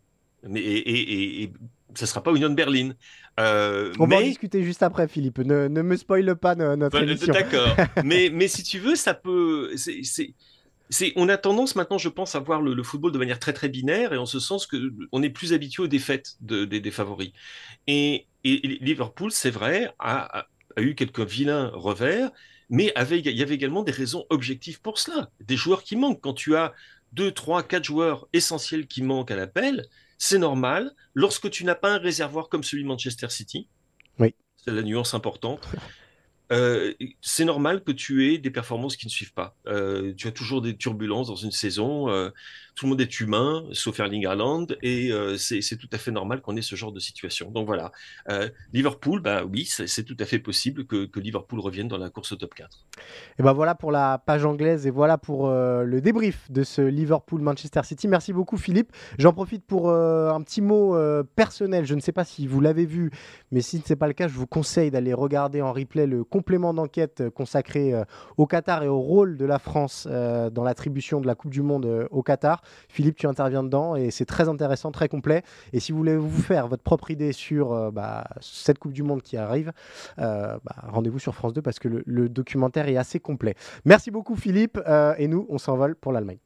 Mais, et, ce ne sera pas Union Berlin. Euh, on va en discuter juste après, Philippe. Ne, me spoile pas notre émission. D'accord. <laughs> mais, mais si tu veux, ça peut. C'est, on a tendance maintenant, je pense, à voir le, football de manière très très binaire, et en ce sens que on est plus habitué aux défaites des favoris. Et, Liverpool, c'est vrai, a, a, eu quelques vilains revers, mais avait, il y avait également des raisons objectives pour cela. Des joueurs qui manquent. Quand tu as deux, trois, quatre joueurs essentiels qui manquent à l'appel, c'est normal. Lorsque tu n'as pas un réservoir comme celui de Manchester City, oui. c'est la nuance importante, <laughs> euh, c'est normal que tu aies des performances qui ne suivent pas. Euh, tu as toujours des turbulences dans une saison. Euh, tout le monde est humain, sauf Erling Haaland, et c'est tout à fait normal qu'on ait ce genre de situation. Donc voilà, Liverpool, bah oui, c'est tout à fait possible que, Liverpool revienne dans la course au top 4. Et ben voilà pour la page anglaise et voilà pour le débrief de ce Liverpool-Manchester City. Merci beaucoup Philippe. J'en profite pour un petit mot personnel. Je ne sais pas si vous l'avez vu, mais si ce n'est pas le cas, je vous conseille d'aller regarder en replay le complément d'enquête euh, consacré euh, au Qatar et au rôle de la France euh, dans l'attribution de la Coupe du Monde au Qatar. Philippe, tu interviens dedans et c'est très intéressant, très complet. Et si vous voulez vous faire votre propre idée sur bah, cette Coupe du Monde qui arrive, bah, rendez-vous sur France 2 parce que le, documentaire est assez complet. Merci beaucoup Philippe et nous, on s'envole pour l'Allemagne.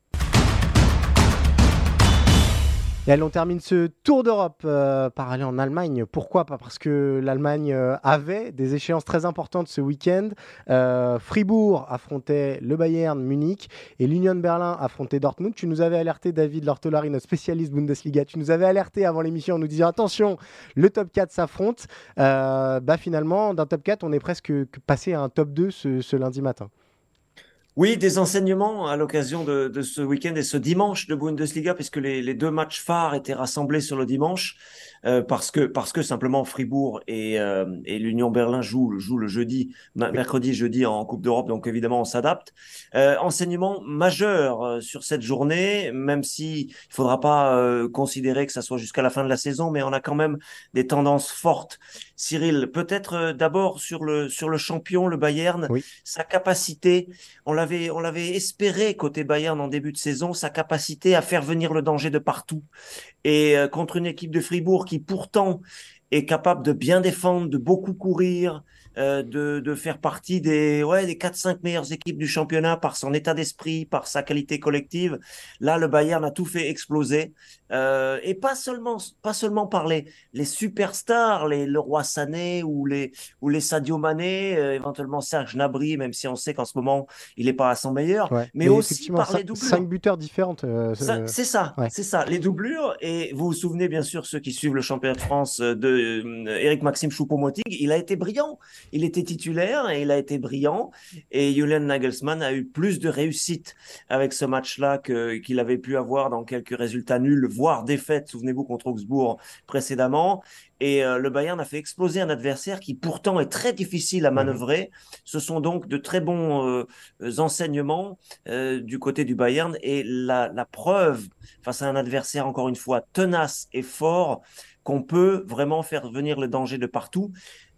Et allez, on termine ce tour d'Europe euh, par aller en Allemagne. Pourquoi Pas? Parce que l'Allemagne euh, avait des échéances très importantes ce week-end. Euh, Fribourg affrontait le Bayern Munich et l'Union Berlin affrontait Dortmund. Tu nous avais alerté, David Lortolari, notre spécialiste Bundesliga. Tu nous avais alerté avant l'émission en nous disant attention, le top 4 s'affronte. bah finalement, d'un top 4, on est presque passé à un top 2 ce lundi matin. Oui, des enseignements à l'occasion de, ce week-end et ce dimanche de Bundesliga, puisque les, deux matchs phares étaient rassemblés sur le dimanche, euh, parce que parce que simplement Fribourg et, euh, et l'Union Berlin jouent, jouent le jeudi, mercredi, jeudi en Coupe d'Europe, donc évidemment on s'adapte. Euh, enseignement majeur euh, sur cette journée, même si il faudra pas considérer que ça soit jusqu'à la fin de la saison, mais on a quand même des tendances fortes. Cyril, peut-être d'abord sur le sur le champion, le Bayern, sa capacité, on l'avait on l'avait espéré côté Bayern en début de saison, sa capacité à faire venir le danger de partout. Et contre une équipe de Fribourg qui pourtant est capable de bien défendre, de beaucoup courir, euh, de, de, faire partie des, ouais, des 4-5 meilleures équipes du championnat par son état d'esprit, par sa qualité collective. Là, le Bayern a tout fait exploser. Euh, et pas seulement, pas seulement par les, les superstars, les Leroy Sané ou les, ou les Sadio Mané, euh, éventuellement Serge Gnabry, même si on sait qu'en ce moment, il n'est pas à son meilleur. Mais aussi par les doublures. Cinq buteurs différentes. c'est ça, c'est ça. Les doublures. Et vous vous souvenez, bien sûr, ceux qui suivent le championnat de France de Eric Maxime Choupo-Moting, il a été brillant il était titulaire et il a été brillant. Et Julian Nagelsmann a eu plus de réussite avec ce match-là qu'il avait pu avoir dans quelques résultats nuls, voire défaites, souvenez-vous, contre Augsbourg précédemment. Et euh, le Bayern a fait exploser un adversaire qui pourtant est très difficile à mhm. manœuvrer. Ce sont donc de très bons euh, enseignements euh, du côté du Bayern. Et la, la preuve face à un adversaire, encore une fois, tenace et fort, qu'on peut vraiment faire venir le danger de partout.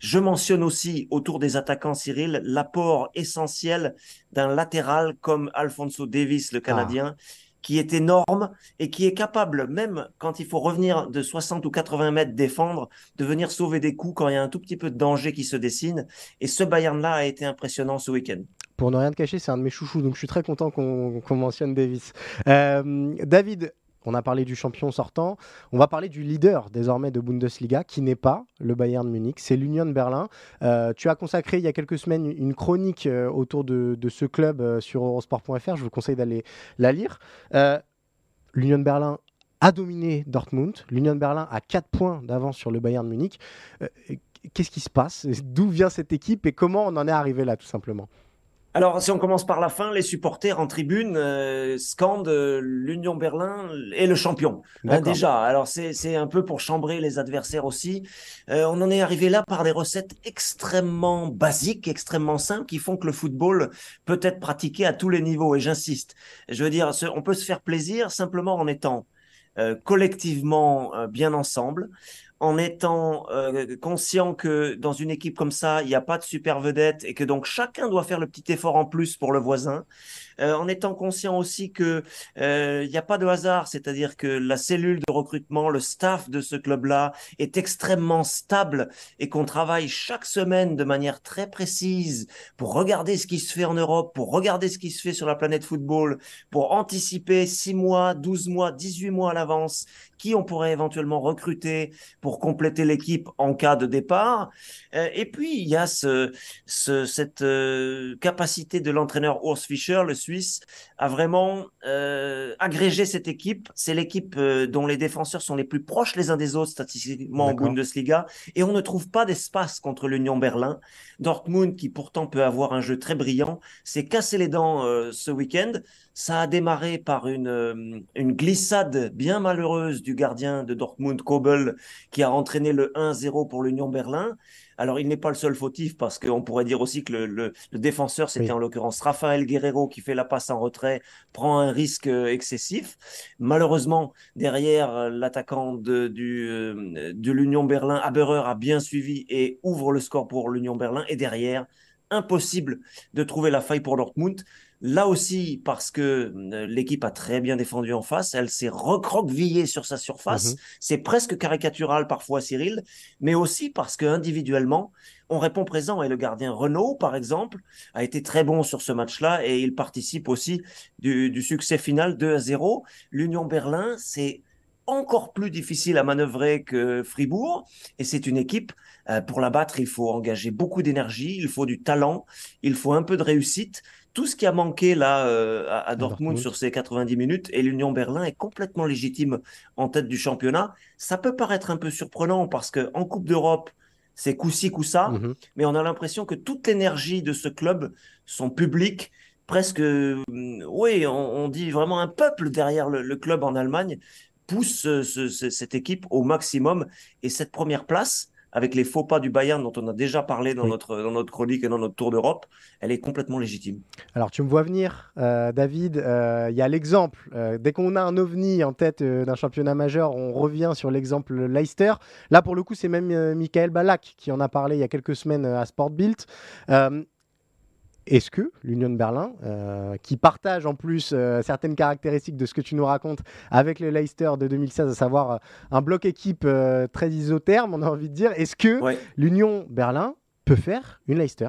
Je mentionne aussi autour des attaquants, Cyril, l'apport essentiel d'un latéral comme Alfonso Davis, le Canadien, qui est énorme et qui est capable, même quand il faut revenir de 60 ou 80 mètres défendre, de venir sauver des coups quand il y a un tout petit peu de danger qui se dessine. Et ce Bayern-là a été impressionnant ce week-end. Pour ne rien te cacher, c'est un de mes chouchous, donc je suis très content qu'on mentionne Davis. Euh, David, on a parlé du champion sortant. On va parler du leader désormais de Bundesliga, qui n'est pas le Bayern Munich, c'est l'Union Berlin. Euh, tu as consacré il y a quelques semaines une chronique euh, autour de, ce club euh, sur eurosport.fr. Je vous conseille d'aller la lire. L'Union Berlin a dominé Dortmund. L'Union Berlin a 4 points d'avance sur le Bayern Munich. Qu'est-ce qui se passe? D'où vient cette équipe? Et comment on en est arrivé là, tout simplement? Alors, si on commence par la fin, les supporters en tribune euh, scandent euh, l'Union Berlin et le champion. Hein, déjà, alors c'est un peu pour chambrer les adversaires aussi. Euh, on en est arrivé là par des recettes extrêmement basiques, extrêmement simples, qui font que le football peut être pratiqué à tous les niveaux. Et j'insiste, je veux dire, on peut se faire plaisir simplement en étant collectivement bien ensemble, en étant euh, conscient que dans une équipe comme ça, il n'y a pas de super vedette et que donc chacun doit faire le petit effort en plus pour le voisin. Euh, en étant conscient aussi que euh, il n'y a pas de hasard, c'est-à-dire que la cellule de recrutement, le staff de ce club-là est extrêmement stable et qu'on travaille chaque semaine de manière très précise pour regarder ce qui se fait en Europe, pour regarder ce qui se fait sur la planète football, pour anticiper 6 mois, 12 mois, 18 mois à l'avance qui on pourrait éventuellement recruter pour compléter l'équipe en cas de départ. Euh, et puis, il y a ce, ce cette capacité de l'entraîneur Urs Fischer, le Suisse a vraiment euh, agrégé cette équipe. C'est l'équipe euh, dont les défenseurs sont les plus proches les uns des autres statistiquement en Bundesliga. Et on ne trouve pas d'espace contre l'Union Berlin. Dortmund, qui pourtant peut avoir un jeu très brillant, s'est cassé les dents euh, ce week-end. Ça a démarré par une, une glissade bien malheureuse du gardien de Dortmund, Kobel, qui a entraîné le 1-0 pour l'Union Berlin. Alors, il n'est pas le seul fautif parce qu'on pourrait dire aussi que le, défenseur, c'était en l'occurrence Rafael Guerrero qui fait la passe en retrait, prend un risque euh, excessif. Malheureusement, derrière, euh, l'attaquant de, euh, de l'Union Berlin, Haberer, a bien suivi et ouvre le score pour l'Union Berlin. Et derrière, impossible de trouver la faille pour Dortmund. Là aussi, parce que euh, l'équipe a très bien défendu en face, elle s'est recroquevillée sur sa surface. Mhm. C'est presque caricatural parfois, Cyril, mais aussi parce que individuellement, on répond présent. Et le gardien Renault, par exemple, a été très bon sur ce match-là et il participe aussi du, succès final 2 à 0. L'Union Berlin, c'est encore plus difficile à manœuvrer que Fribourg. Et c'est une équipe, euh, pour la battre, il faut engager beaucoup d'énergie, il faut du talent, il faut un peu de réussite. Tout ce qui a manqué là euh, à, Dortmund, sur ces 90 minutes, et l'Union Berlin est complètement légitime en tête du championnat. Ça peut paraître un peu surprenant parce qu'en Coupe d'Europe, c'est coup-ci, coup-ça, mhm. mais on a l'impression que toute l'énergie de ce club, son public, presque, euh, oui, on, dit vraiment un peuple derrière le, club en Allemagne, pousse cette équipe au maximum. Et cette première place, avec les faux pas du Bayern dont on a déjà parlé dans, notre, dans notre chronique et dans notre tour d'Europe, elle est complètement légitime. Alors tu me vois venir, euh, David, euh, il y a l'exemple, dès qu'on a un ovni en tête d'un championnat majeur, on revient sur l'exemple Leicester. Là pour le coup c'est même Michael Balak qui en a parlé il y a quelques semaines à Sport est-ce que l'Union de Berlin, euh, qui partage en plus euh, certaines caractéristiques de ce que tu nous racontes avec le Leicester de 2016, à savoir euh, un bloc équipe très isotherme, on a envie de dire, est-ce que l'Union Berlin peut faire une Leicester?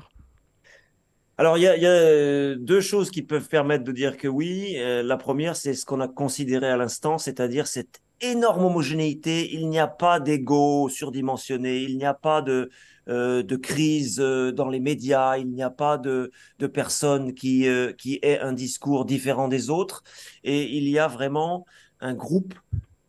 Alors, il y, a, deux choses qui peuvent permettre de dire que oui. la première, c'est ce qu'on a considéré à l'instant, c'est-à-dire cette énorme homogénéité. Il n'y a pas d'ego surdimensionné, il n'y a pas de, euh, de crise euh, dans les médias, il n'y a pas de, de personne qui, euh, qui ait un discours différent des autres, et il y a vraiment un groupe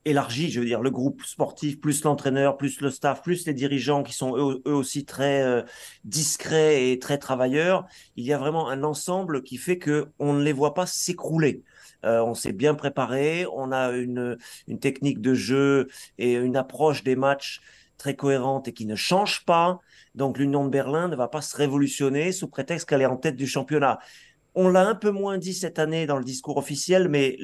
élargi, je veux dire, le groupe sportif, plus l'entraîneur, plus le staff, plus les dirigeants qui sont eux, aussi très discrets et très travailleurs. Il y a vraiment un ensemble qui fait que on ne les voit pas s'écrouler. on s'est bien préparé, on a une, une technique de jeu et une approche des matchs très cohérente et qui ne change pas. Donc l'Union de Berlin ne va pas se révolutionner sous prétexte qu'elle est en tête du championnat. On l'a un peu moins dit cette année dans le discours officiel, mais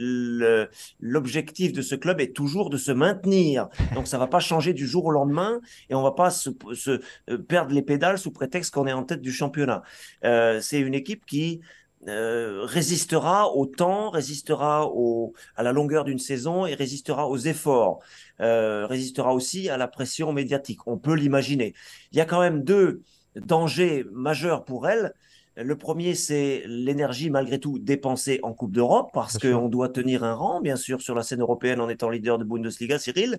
l'objectif de ce club est toujours de se maintenir. Donc ça va pas changer du jour au lendemain et on va pas se, euh, perdre les pédales sous prétexte qu'on est en tête du championnat. Euh, c'est une équipe qui euh, résistera au temps, résistera au, à la longueur d'une saison et résistera aux efforts, euh, résistera aussi à la pression médiatique. On peut l'imaginer. Il y a quand même deux dangers majeurs pour elle. Le premier, c'est l'énergie malgré tout dépensée en Coupe d'Europe, parce qu'on doit tenir un rang, bien sûr, sur la scène européenne en étant leader de Bundesliga, Cyril.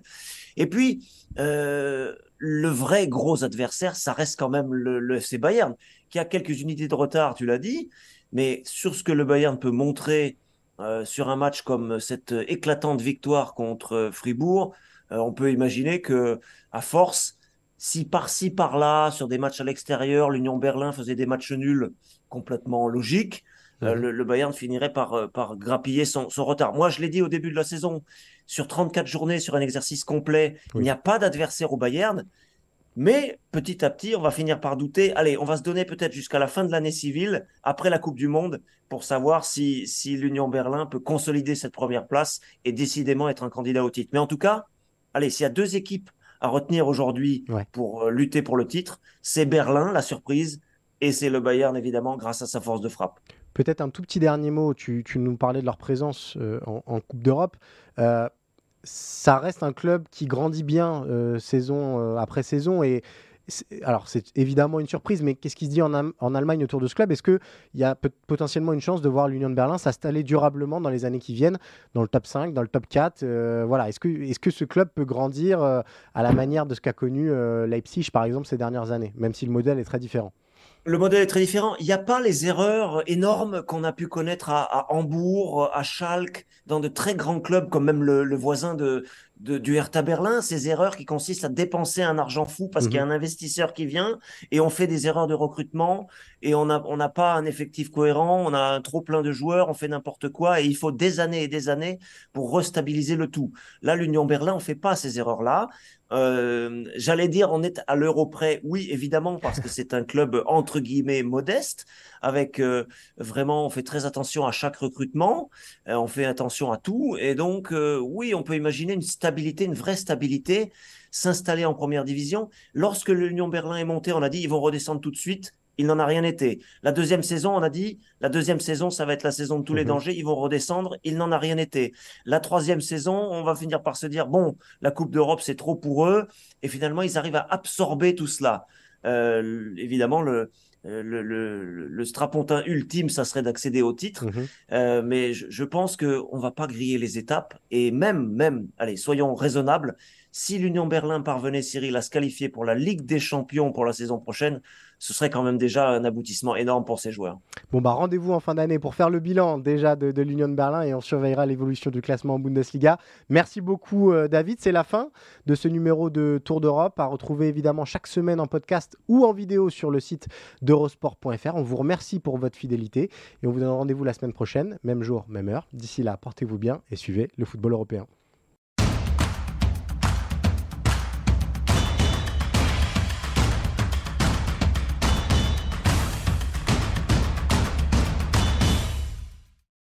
Et puis, euh, le vrai gros adversaire, ça reste quand même le, le FC Bayern, qui a quelques unités de retard, tu l'as dit, mais sur ce que le Bayern peut montrer euh, sur un match comme cette éclatante victoire contre Fribourg, euh, on peut imaginer que à force, si par-ci par-là, sur des matchs à l'extérieur, l'Union Berlin faisait des matchs nuls complètement logiques, euh, le, Bayern finirait par, par grappiller son, retard. Moi, je l'ai dit au début de la saison, sur 34 journées, sur un exercice complet, il n'y a pas d'adversaire au Bayern. Mais petit à petit, on va finir par douter. Allez, on va se donner peut-être jusqu'à la fin de l'année civile, après la Coupe du Monde, pour savoir si, si l'Union Berlin peut consolider cette première place et décidément être un candidat au titre. Mais en tout cas, allez, s'il y a deux équipes à retenir aujourd'hui pour euh, lutter pour le titre, c'est Berlin, la surprise, et c'est le Bayern, évidemment, grâce à sa force de frappe. Peut-être un tout petit dernier mot. Tu, nous parlais de leur présence euh, en, Coupe d'Europe. Euh, ça reste un club qui grandit bien euh, saison euh, après saison et alors c'est évidemment une surprise, mais qu'est-ce qui se dit en, en, Allemagne autour de ce club? Est-ce qu'il y a potentiellement une chance de voir l'Union de Berlin s'installer durablement dans les années qui viennent, dans le top 5, dans le top 4 euh, voilà. Est-ce que, est que ce club peut grandir à la manière de ce qu'a connu Leipzig, par exemple, ces dernières années, même si le modèle est très différent? Le modèle est très différent. Il n'y a pas les erreurs énormes qu'on a pu connaître à, Hambourg, à Schalke, dans de très grands clubs comme même le, voisin de, du Hertha Berlin. Ces erreurs qui consistent à dépenser un argent fou parce qu'il y a mhm. un investisseur qui vient et on fait des erreurs de recrutement et on n'a on pas un effectif cohérent, on a un trop plein de joueurs, on fait n'importe quoi et il faut des années et des années pour restabiliser le tout. Là, l'Union Berlin, on fait pas ces erreurs-là. Euh, j'allais dire, on est à l'euro près. Oui, évidemment, parce que c'est un club entre guillemets modeste, avec euh, vraiment, on fait très attention à chaque recrutement, euh, on fait attention à tout, et donc oui, on peut imaginer une stabilité, une vraie stabilité, s'installer en première division. Lorsque l'Union Berlin est montée, on a dit ils vont redescendre tout de suite il n'en a rien été. La deuxième saison, on a dit, la deuxième saison, ça va être la saison de tous les mhm. dangers, ils vont redescendre, il n'en a rien été. La troisième saison, on va finir par se dire, bon, la Coupe d'Europe, c'est trop pour eux, et finalement, ils arrivent à absorber tout cela. Euh, évidemment, le, le, le, strapontin ultime, ça serait d'accéder au titre. Mhm. mais je, je pense qu'on ne va pas griller les étapes. Et même, même, allez, soyons raisonnables, si l'Union Berlin parvenait, Cyril, à se qualifier pour la Ligue des Champions pour la saison prochaine, ce serait quand même déjà un aboutissement énorme pour ces joueurs. Bon, bah rendez-vous en fin d'année pour faire le bilan déjà de, l'Union de Berlin et on surveillera l'évolution du classement en Bundesliga. Merci beaucoup, euh, David. C'est la fin de ce numéro de Tour d'Europe à retrouver évidemment chaque semaine en podcast ou en vidéo sur le site d'eurosport.fr. On vous remercie pour votre fidélité et on vous donne rendez-vous la semaine prochaine, même jour, même heure. D'ici là, portez-vous bien et suivez le football européen.